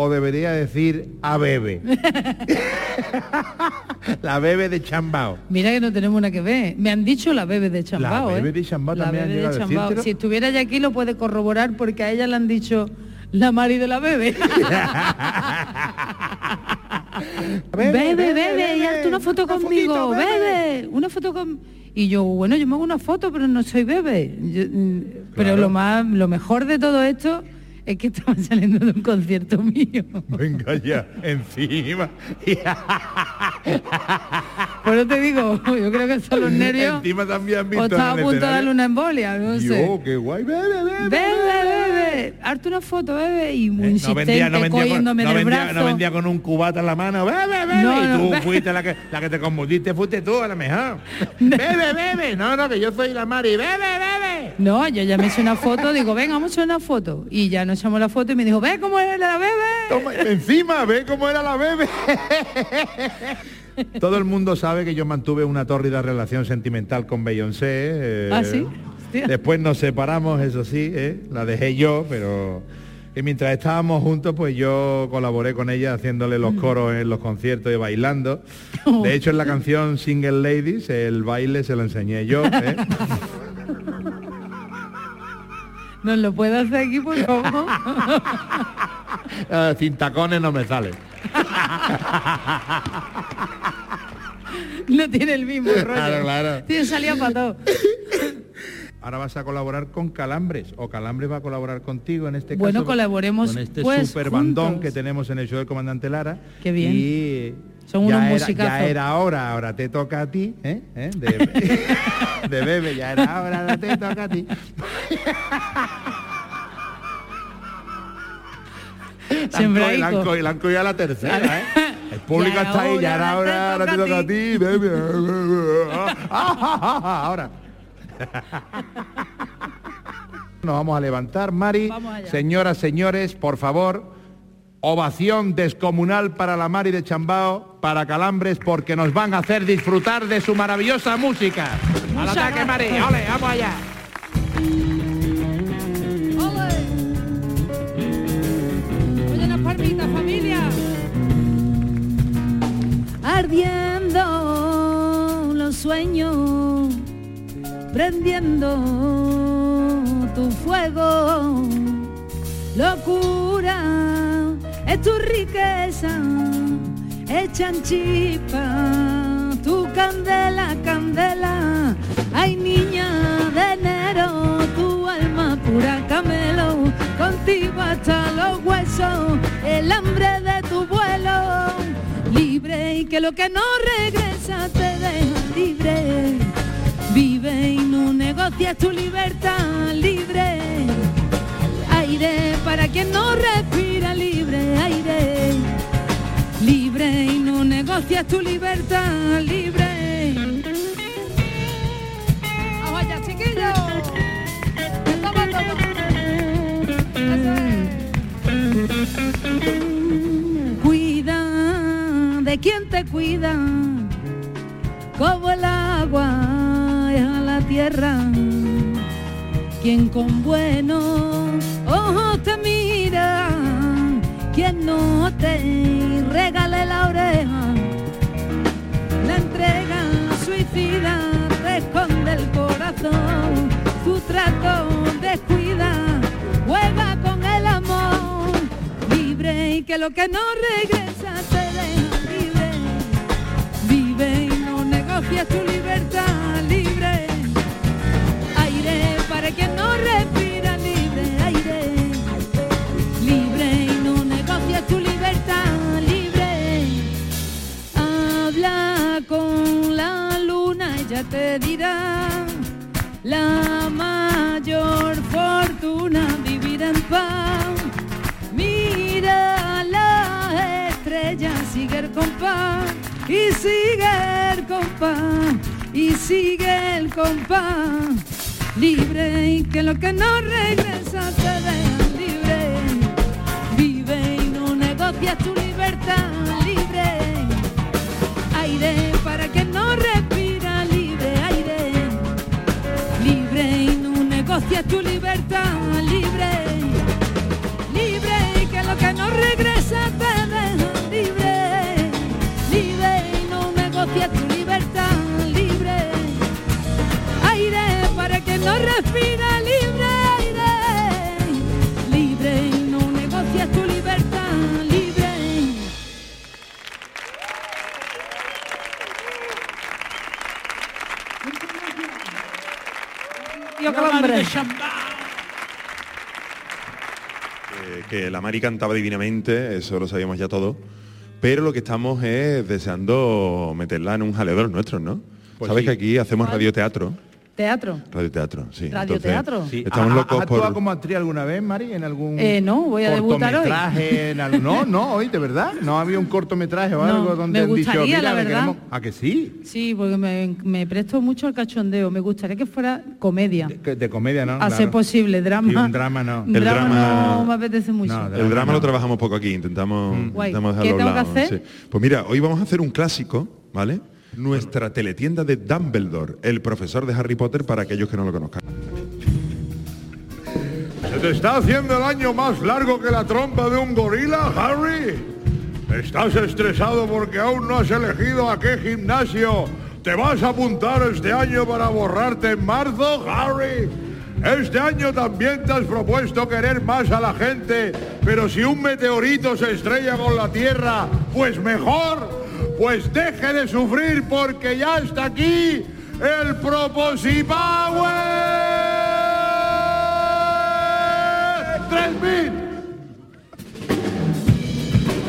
o debería decir a Bebe? la Bebe de Chambao. Mira que no tenemos nada que ver. Me han dicho la bebé de Chambao. La Bebe ¿eh? de Chambao también Bebe de a decírtelo. Si estuviera ya aquí lo puede corroborar porque a ella le han dicho la Mari de la bebé. bebe, bebe, y hazte una foto conmigo, bebe, una foto con y yo, bueno, yo me hago una foto, pero no soy bebé. Yo, mm, Pero lo más lo mejor de todo esto es que estaban saliendo de un concierto mío. Venga ya, encima. Eso te digo, yo creo que son los nervios. Encima también visto O estaba a en el punto de darle una embolia, no sé. Yo, qué guay, bebe, bebe. Bebe, bebe, hazte una foto, bebe, y muy Eh, No insistente, vendía, no, vendía con, no, del vendía, brazo. no vendía con un cubata en la mano, bebe, bebe, No, y no, tú fuiste la que, la que te confundiste, fuiste tú a lo mejor. bebe, bebe, no, no, que yo soy la Mari, bebe, bebe. No, yo ya me hice una foto, digo, venga, vamos a hacer una foto. Y ya nos echamos la foto y me dijo, ve cómo es la bebé. Toma, encima, ve cómo era la bebé. Todo el mundo sabe que yo mantuve una tórrida relación sentimental con Beyoncé. eh, ¿Ah, sí? Después nos separamos, eso sí, eh, la dejé yo, pero que mientras estábamos juntos, pues yo colaboré con ella haciéndole Mm. los coros en los conciertos y bailando. Oh. De hecho, en la canción Single Ladies, el baile se lo enseñé yo. ¿eh? ¿Nos lo puede hacer aquí, por favor? Sin tacones no me sale. no tiene el mismo rollo. Claro, claro. Tiene salida para todo. Ahora vas a colaborar con Calambres o Calambres va a colaborar contigo en este caso. Bueno, colaboremos, con este pues, super bandón juntos. que tenemos en el show del comandante Lara. Qué bien. Y Son ya unos era, musicazos. Ya era hora, ahora te toca a ti, ¿eh? ¿Eh? De, de bebé, ya era hora, ahora te toca a ti. Sembraico. La han cogido- la han cogido a la tercera, ¿eh? El público Ya está ahí, ya era hora, hora, ahora te toca a ti. Ahora. Nos vamos a levantar, Mari. Señoras, señores, por favor, ovación descomunal para la Mari de Chambao, para Calambres, porque nos van a hacer disfrutar de su maravillosa música. Al ataque, Mari. Ole, vamos allá. Ardiendo los sueños, prendiendo tu fuego. Locura es tu riqueza, echan chispa tu candela, candela. Ay, niña de enero, tu alma pura camelo, contigo hasta los huesos, el hambre de tu vuelo. Libre y que lo que no regresa te deja libre. Vive y no negocies tu libertad libre. Aire para quien no respira libre, aire. Libre y no negocias tu libertad libre. ¡Vamos allá, chiquillos! De quien te cuida, como el agua es a la tierra. quien con buenos ojos te mira, quien no te regale la oreja, la entrega suicida te esconde el corazón, tu trato descuida, juega con el amor, libre y que lo que no regresa negocia tu libertad libre, aire para quien no respira libre, aire, libre y no negocia tu libertad libre. Habla con la luna, ella te dirá la mayor fortuna vivir en paz. Mira las estrellas, sigue el compás y sigue el compás y sigue el compás. Libre y que lo que no regresa te deja libre. Vive y no negocia tu libertad libre. Aire para que no respira libre, aire. Libre y no negocia tu libertad libre. Libre y que lo que no regresa te no negocia tu libertad libre. Aire para que no respira libre, aire. Libre no negocia tu libertad libre. Tío Calambre. Eh, que la Mari cantaba divinamente, eso lo sabíamos ya todo. Pero lo que estamos es deseando meterla en un los nuestros, ¿no? Pues Sabes sí. que aquí hacemos radioteatro. Teatro. Radioteatro, sí. Radioteatro. Entonces, Sí. Estamos ¿Ha- locos ¿Has actuado por... como actriz alguna vez, Mari? ¿En algún Eh, no, voy a debutar hoy. cortometraje, en algún- No, no, hoy, de verdad. ¿No había un cortometraje o No, algo donde me han dicho, gustaría, mira, la verdad. queremos- ¿A que sí? Sí, porque me, me presto mucho al cachondeo. Me gustaría que fuera comedia. De comedia, ¿no? a Claro. posible, drama. Sí, un drama no. El drama, drama- no me apetece mucho. El drama lo trabajamos poco aquí, intentamos, intentamos ¿Qué tengo que lado, hacer? sí. Pues mira, hoy vamos a hacer un clásico, ¿vale? Nuestra teletienda de Dumbledore, el profesor de Harry Potter para aquellos que no lo conozcan. ¿Se te está haciendo el año más largo que la trompa de un gorila, Harry? ¿Estás estresado porque aún no has elegido a qué gimnasio te vas a apuntar este año para borrarte en marzo, Harry? Este año también te has propuesto querer más a la gente, pero si un meteorito se estrella con la Tierra, pues mejor, pues deje de sufrir porque ya está aquí el Proposipower 3000.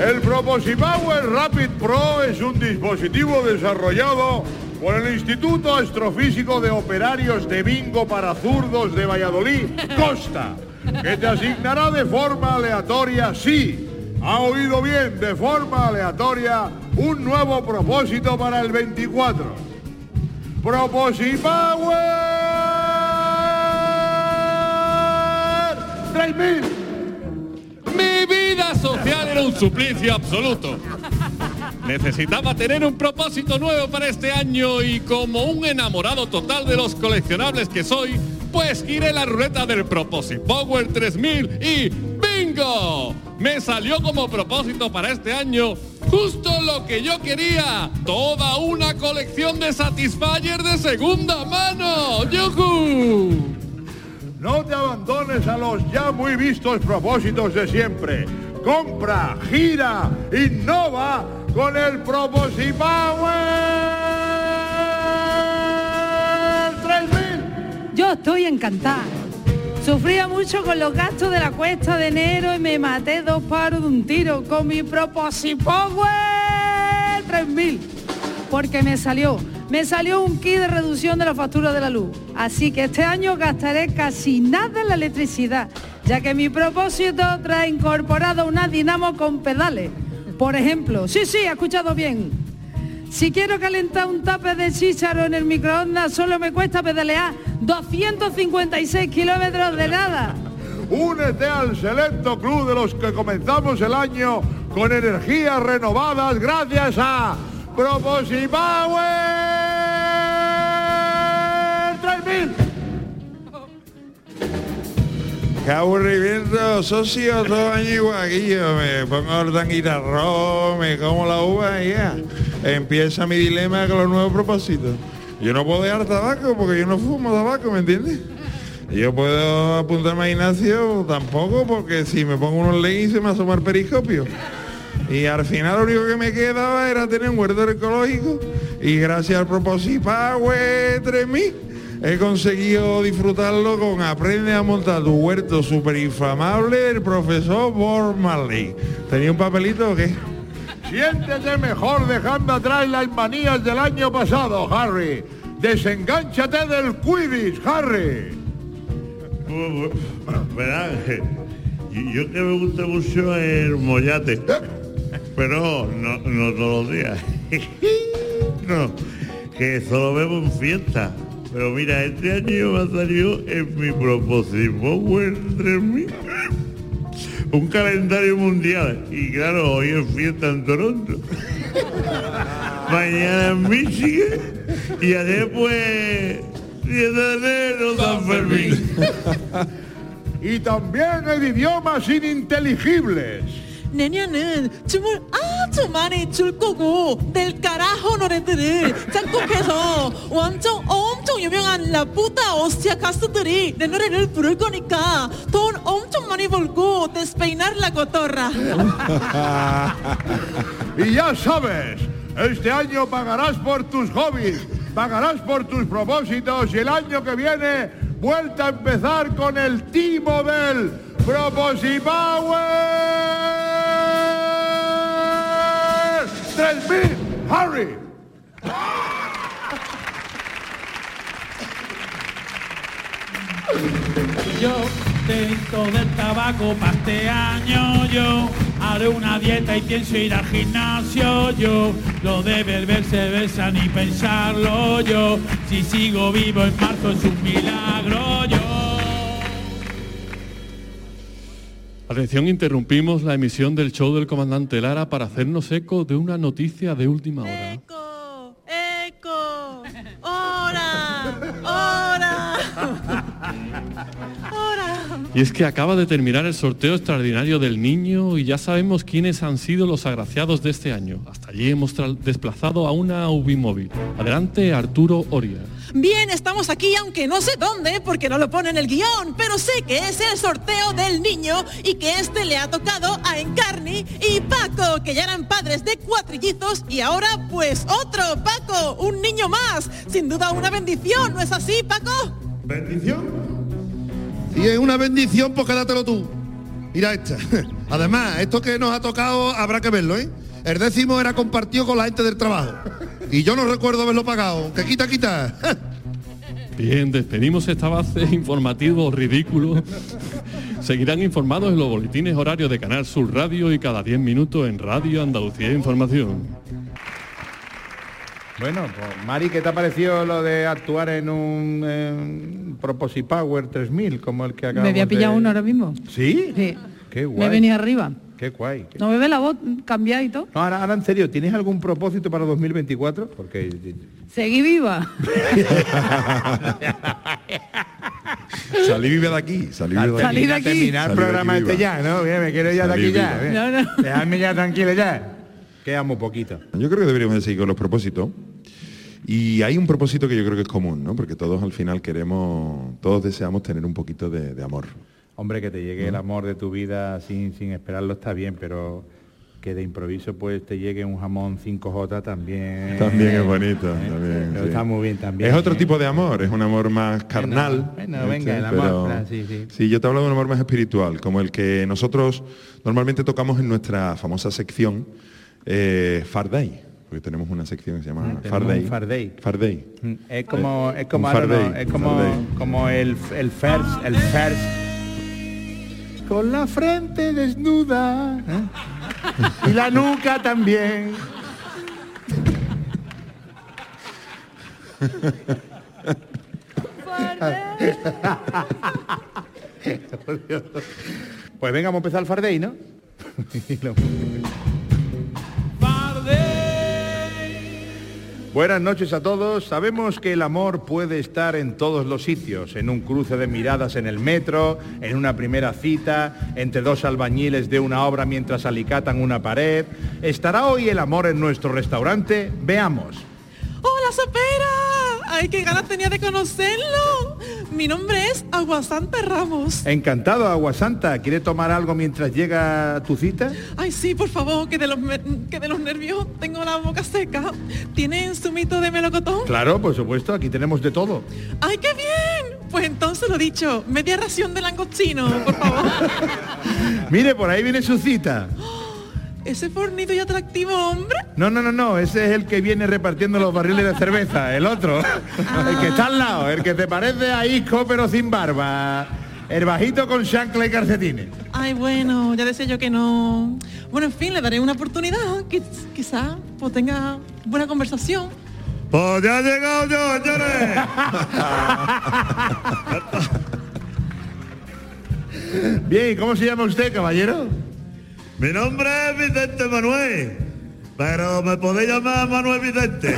El Proposipower Rapid Pro es un dispositivo desarrollado por el Instituto Astrofísico de Operarios de Bingo para Zurdos de Valladolid, Costa, que te asignará de forma aleatoria, sí, ha oído bien, de forma aleatoria, un nuevo propósito para el 24. Proposipower 3000. Mi vida social era un suplicio absoluto. Necesitaba tener un propósito nuevo para este año y como un enamorado total de los coleccionables que soy, pues giré la ruleta del Propósito Power 3000 y ¡bingo! Me salió como propósito para este año justo lo que yo quería, toda una colección de Satisfyer de segunda mano. ¡Yujú! No te abandones a los ya muy vistos propósitos de siempre. Compra, gira, innova con el Proposipower 3000. Yo estoy encantada. Sufría mucho con los gastos de la cuesta de enero y me maté dos paros de un tiro con mi Proposipower 3000. Porque me salió, me salió un kit de reducción de la factura de la luz. Así que este año gastaré casi nada en la electricidad, ya que mi propósito trae incorporado una dinamo con pedales. Por ejemplo, sí, sí, ha escuchado bien. Si quiero calentar un tape de chícharo en el microondas, solo me cuesta pedalear 256 kilómetros de nada. Únete al selecto club de los que comenzamos el año con energías renovadas gracias a Proposipower 3000. Qué aburrimiento, socio, todo año igualillo. Me pongo el tanguitarrón, me como la uva y ya. Empieza mi dilema con los nuevos propósitos. Yo no puedo dejar tabaco porque yo no fumo tabaco, ¿me entiendes? Yo puedo apuntarme a gimnasio tampoco porque si me pongo unos leggings se me asoma el periscopio. Y al final lo único que me quedaba era tener un huerto ecológico y gracias al propósito Power 3000 he conseguido disfrutarlo con Aprende a montar tu huerto super inflamable del profesor Bob Marley. ¿Tenía un papelito o qué? Siéntete mejor dejando atrás las manías del año pasado, Harry. Desengánchate del Quidditch, Harry. Verá, y- yo que me gusta mucho el mollate, pero no, no todos los días. No, que solo bebo en fiesta. Pero mira, este año me ha salido en mi propósito Power 3000 un calendario mundial. Y claro, hoy es fiesta en Toronto. Mañana en Michigan. Y ayer pues 10 de enero San Fermín. y también el idiomas ininteligibles. 내년은 춤을 아주 많이 출 거고 del carajo 노래들을 작곡해서 완전 엄 청 유명한 라푸타 오스티아 가수들이 내 노래를 부를 거니까 돈 엄청 많이 벌고 despeinar la cotorra. y ya sabes, este año pagarás por tus hobbies, pagarás por tus propósitos y el año que viene vuelta a empezar con el timo del Proposipower 3000 Harry. Yo dentro del tabaco para este año yo haré una dieta y pienso ir al gimnasio yo lo de beber cerveza ni pensarlo yo si sigo vivo en marzo es un milagro yo Atención, interrumpimos la emisión del show del comandante Lara para hacernos eco de una noticia de última hora. Y es que acaba de terminar el sorteo extraordinario del niño y ya sabemos quiénes han sido los agraciados de este año. Hasta allí hemos desplazado a una Ubimóvil. Adelante, Arturo Oria. Bien, estamos aquí, aunque no sé dónde, porque no lo pone en el guion, pero sé que es el sorteo del niño y que este le ha tocado a Encarni y Paco, que ya eran padres de cuatrillizos y ahora pues otro, Paco, un niño más. Sin duda una bendición, ¿no es así, Paco? ¿Bendición? Si es una bendición, pues quédatelo tú. Mira esta. Además, esto que nos ha tocado habrá que verlo, ¿eh? El décimo era compartido con la gente del trabajo. Y yo no recuerdo haberlo pagado. Que quita, quita. Bien, despedimos esta base informativo ridículo. Seguirán informados en los boletines horarios de Canal Sur Radio y cada 10 minutos en Radio Andalucía Información. Bueno, pues Mari, ¿qué te ha parecido lo de actuar en un eh, Proposipower 3000 como el que acabamos Me había pillado de- uno ahora mismo. ¿Sí? Sí. Qué Me guay. venía arriba. Qué guay. qué- No me ve la voz cambiada y todo. No, ahora, ahora en serio, ¿tienes algún propósito para 2024? Porque Seguí viva. Salí vive de aquí, salí vive de aquí. Salí de aquí. Terminar el Salí programa este viva. ya, ¿no? Bien, me quiero ya de aquí ya. viva. bien. No, no. Dejadme ya tranquilo ya. Quedamos poquito. Yo creo que deberíamos de seguir con los propósitos. Y hay un propósito que yo creo que es común, ¿no? Porque todos al final queremos, todos deseamos tener un poquito de, de amor. Hombre, que te llegue ¿No? el amor de tu vida sin, sin esperarlo está bien, pero que de improviso pues te llegue un jamón 5J también. También es bonito. Eh, también, pero sí. Está muy bien también. Es otro ¿eh? tipo de amor, es un amor más carnal. bueno, venga, el pero- amor, ah, sí, sí. yo te hablo de un amor más espiritual, como el que nosotros normalmente tocamos en nuestra famosa sección eh, Farday, porque tenemos una sección que se llama Farday. Farday. Farday. Mm, Es como, es Un como, no, Farday, es como, como el, el first, el first. Con la frente desnuda ¿eh? y la nuca también. Pues venga, vamos a empezar el Farday, ¿no? Buenas noches a todos. Sabemos que el amor puede estar en todos los sitios, en un cruce de miradas en el metro, en una primera cita, entre dos albañiles de una obra mientras alicatan una pared. ¿Estará hoy el amor en nuestro restaurante? Veamos. ¡Hola, Sopera! ¡Ay, qué ganas tenía de conocerlo! Mi nombre es Aguasanta Ramos. Encantado, Agua Santa. ¿Quiere tomar algo mientras llega tu cita? Ay, sí, por favor, que de los, que de los nervios tengo la boca seca. ¿Tienen zumito de melocotón? Claro, por supuesto, aquí tenemos de todo. ¡Ay, qué bien! Pues entonces lo dicho, media ración de langostino, por favor. Mire, por ahí viene su cita. Ese fornido y atractivo hombre. No, no, no, no, ese es el que viene repartiendo los barriles de cerveza, el otro. El que está al lado, el que te parece a Isco pero sin barba. El bajito con chancla y calcetines. Ay, bueno, ya decía yo que no. Bueno, en fin, le daré una oportunidad. Quiz- Quizá pues tenga buena conversación. Pues ya he llegado yo, señores. Bien, ¿y cómo se llama usted, caballero? Mi nombre es Vicente Manuel, pero me podéis llamar Manuel Vicente.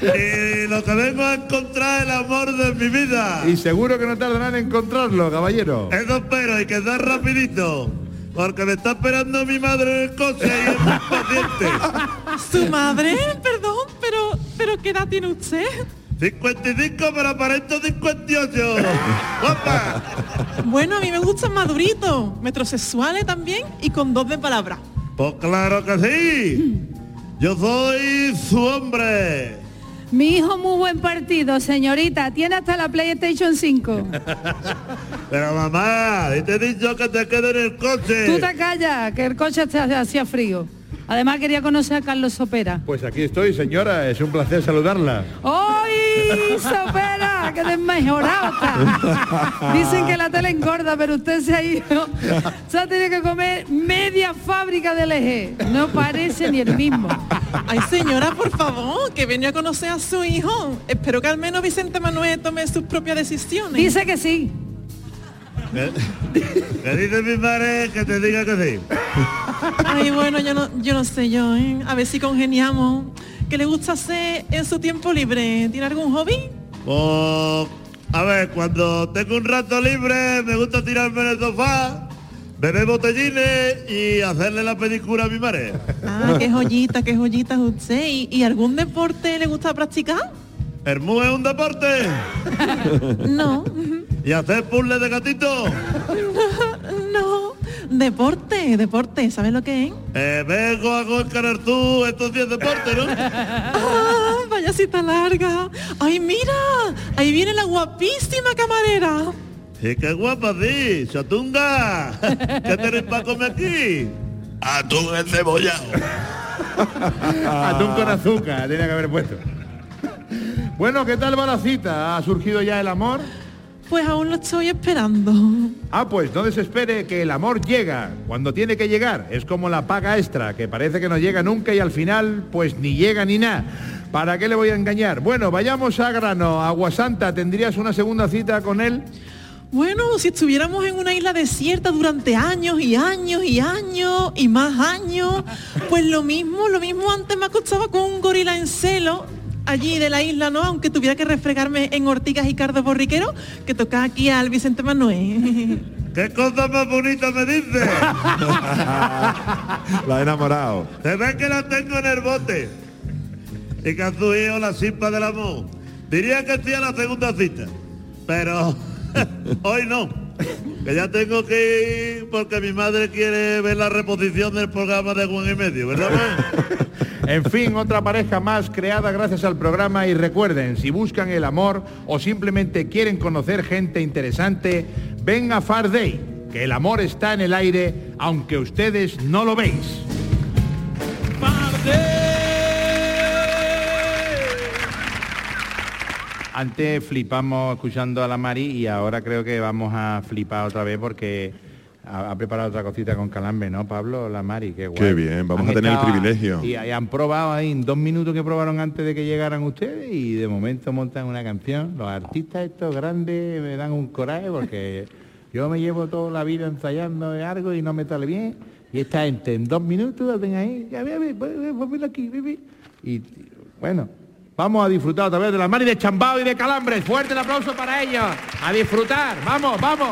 y lo que vengo a encontrar es el amor de mi vida. Y seguro que no tardarán en encontrarlo, caballero. Eso espero y que sea rapidito. Porque me está esperando mi madre en el coche y es muy paciente. ¿Su madre? Perdón, pero, pero ¿qué edad tiene usted? 55 pero aparento 58. ¡Guapa! Bueno, a mí me gustan maduritos, metrosexuales también y con dos de palabra. Pues claro que sí. Yo soy su hombre. Mi hijo muy buen partido, señorita. Tiene hasta la PlayStation 5. Pero mamá, y te he dicho que te quedes en el coche. Tú te callas, que el coche hacía frío. Además quería conocer a Carlos Sopera. Pues aquí estoy, señora, es un placer saludarla. ¡Ay, Sopera! ¡Qué desmejorado está! Dicen que la tele engorda, pero usted se ha ido. Se ha tenido que comer media fábrica del eje. No parece ni el mismo. Ay, señora, por favor, que venía a conocer a su hijo. Espero que al menos Vicente Manuel tome sus propias decisiones. Dice que sí. ¿Qué, qué dice mi madre que te diga que sí? Ay, bueno, yo no, yo no sé yo, ¿eh? A ver si congeniamos. ¿Qué le gusta hacer en su tiempo libre? ¿Tiene algún hobby? Pues, a ver, cuando tengo un rato libre me gusta tirarme en el sofá, beber botellines y hacerle la pedicura a mi madre. Ah, qué joyita, qué joyita es usted. ¿Y, y algún deporte le gusta practicar? ¿El mu es un deporte? No. ¿Y hacer puzzles de gatito? No. Deporte, deporte, ¿sabes lo que es? Eh, vengo a encarar tú estos 10 deportes, ¿no? Ah, vaya cita larga. Ay, mira, ahí viene la guapísima camarera. Sí, qué guapa, sí. Chatunga. ¿Qué tenéis para comer aquí? Atún encebollado. Atún con azúcar, tenía que haber puesto. Bueno, ¿qué tal va la cita? ¿Ha surgido ya el amor? Pues aún lo estoy esperando. Ah, pues no desespere que el amor llega cuando tiene que llegar. Es como la paga extra, que parece que no llega nunca y al final pues ni llega ni nada. ¿Para qué le voy a engañar? Bueno, vayamos a grano. Agua Santa, ¿tendrías una segunda cita con él? Bueno, si estuviéramos en una isla desierta durante años y años y años y más años, pues lo mismo, lo mismo antes me acostaba con un gorila en celo allí de la isla, ¿no? Aunque tuviera que refregarme en ortigas y cardos borriqueros, que toca aquí al Vicente Manuel. ¿Qué cosa más bonita me dice? La he enamorado. Se ve que la tengo en el bote. Y que a su hijo la simpa del amor. Diría que estoy a la segunda cita. Pero hoy no. Que ya tengo que ir porque mi madre quiere ver la reposición del programa de Juan y Medio, ¿verdad? En fin, otra pareja más creada gracias al programa y recuerden, si buscan el amor o simplemente quieren conocer gente interesante, ven a Far Day, que el amor está en el aire, aunque ustedes no lo veis. Antes flipamos escuchando a la Mari y ahora creo que vamos a flipar otra vez porque ha, ha preparado otra cosita con calambre, ¿no, Pablo? La Mari, qué guay. Qué bien, vamos Han a tener el privilegio. Y, y han probado ahí en dos minutos que probaron antes de que llegaran ustedes y de momento montan una canción. Los artistas estos grandes me dan un coraje porque yo me llevo toda la vida ensayando algo y no me sale bien. Y esta gente en dos minutos la ven ahí, ya ve, ve, ve, ve, aquí, ve, ve. Y bueno, vamos a disfrutar otra vez de la Mari de Chambao y de Calambres. Fuerte el aplauso para ellos. A disfrutar. Vamos, vamos.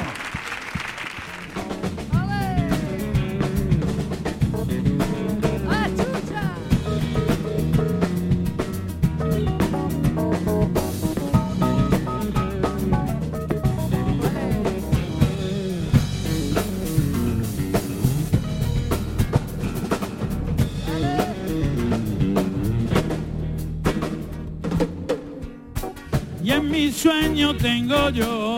Sueño tengo yo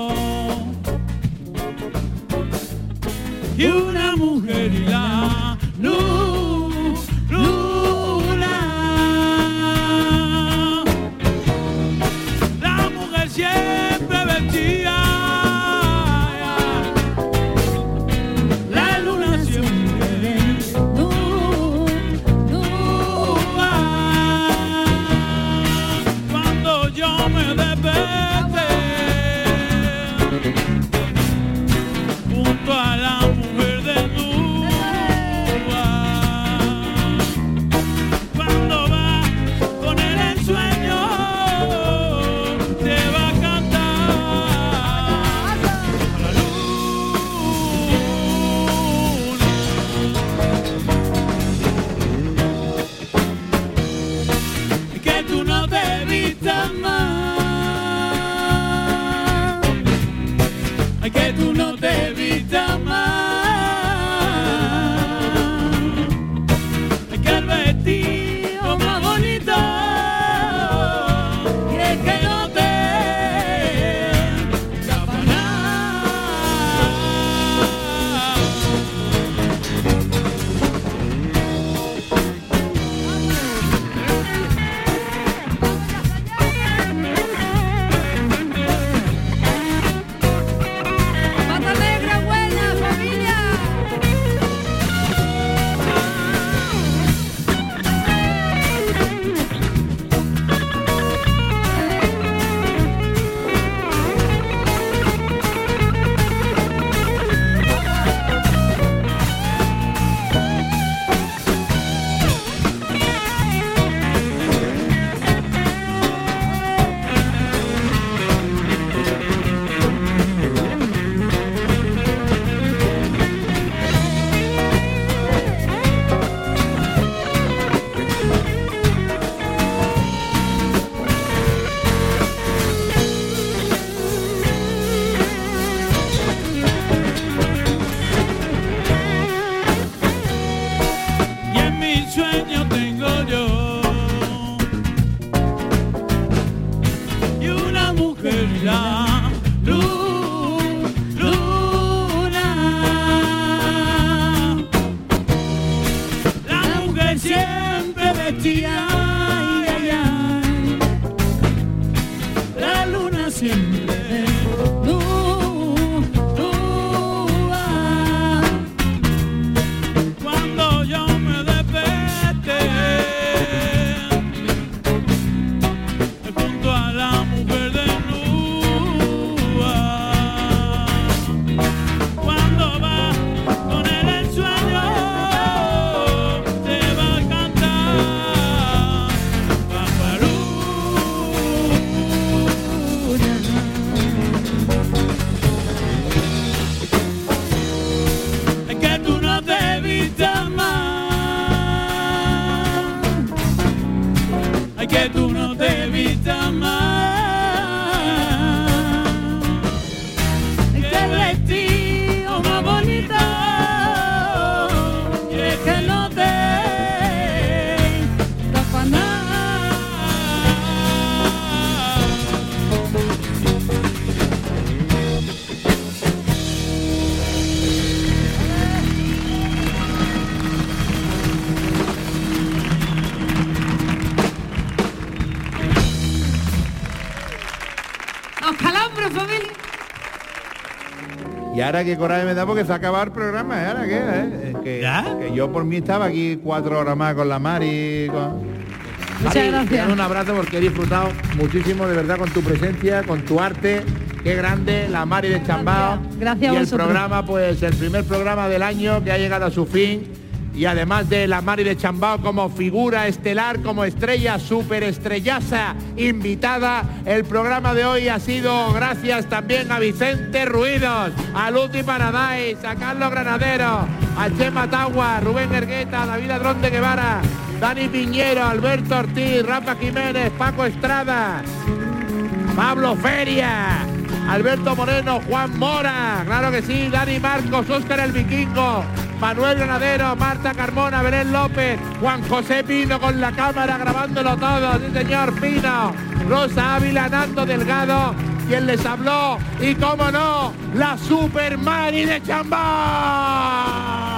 ahora que coraje me da porque se acaba el programa, ¿eh? ¿ahora qué? eh? Que, que yo por mí estaba aquí cuatro horas más con la Mari. Con... Muchas Mari, gracias. un abrazo porque he disfrutado muchísimo de verdad con tu presencia, con tu arte. Qué grande, la Mari de Chambao. Gracias a Y el programa, pues el primer programa del año que ha llegado a su fin. Y además de la Mari de Chambao como figura estelar, como estrella superestrellaza invitada, el programa de hoy ha sido gracias también a Vicente Ruidos, a Luti Paradise, a Carlos Granadero, a Chema Rubén Ergueta, David Adrón de Guevara, Dani Piñero, Alberto Ortiz, Rafa Jiménez, Paco Estrada, Pablo Feria, Alberto Moreno, Juan Mora, claro que sí, Dani Marcos, Óscar el Vikingo, Manuel Granadero, Marta Carmona, Belén López, Juan José Pino con la cámara grabándolo todo, sí señor Pino, Rosa Ávila, Nando Delgado, quien les habló, y cómo no, la Super Mari de Chambá.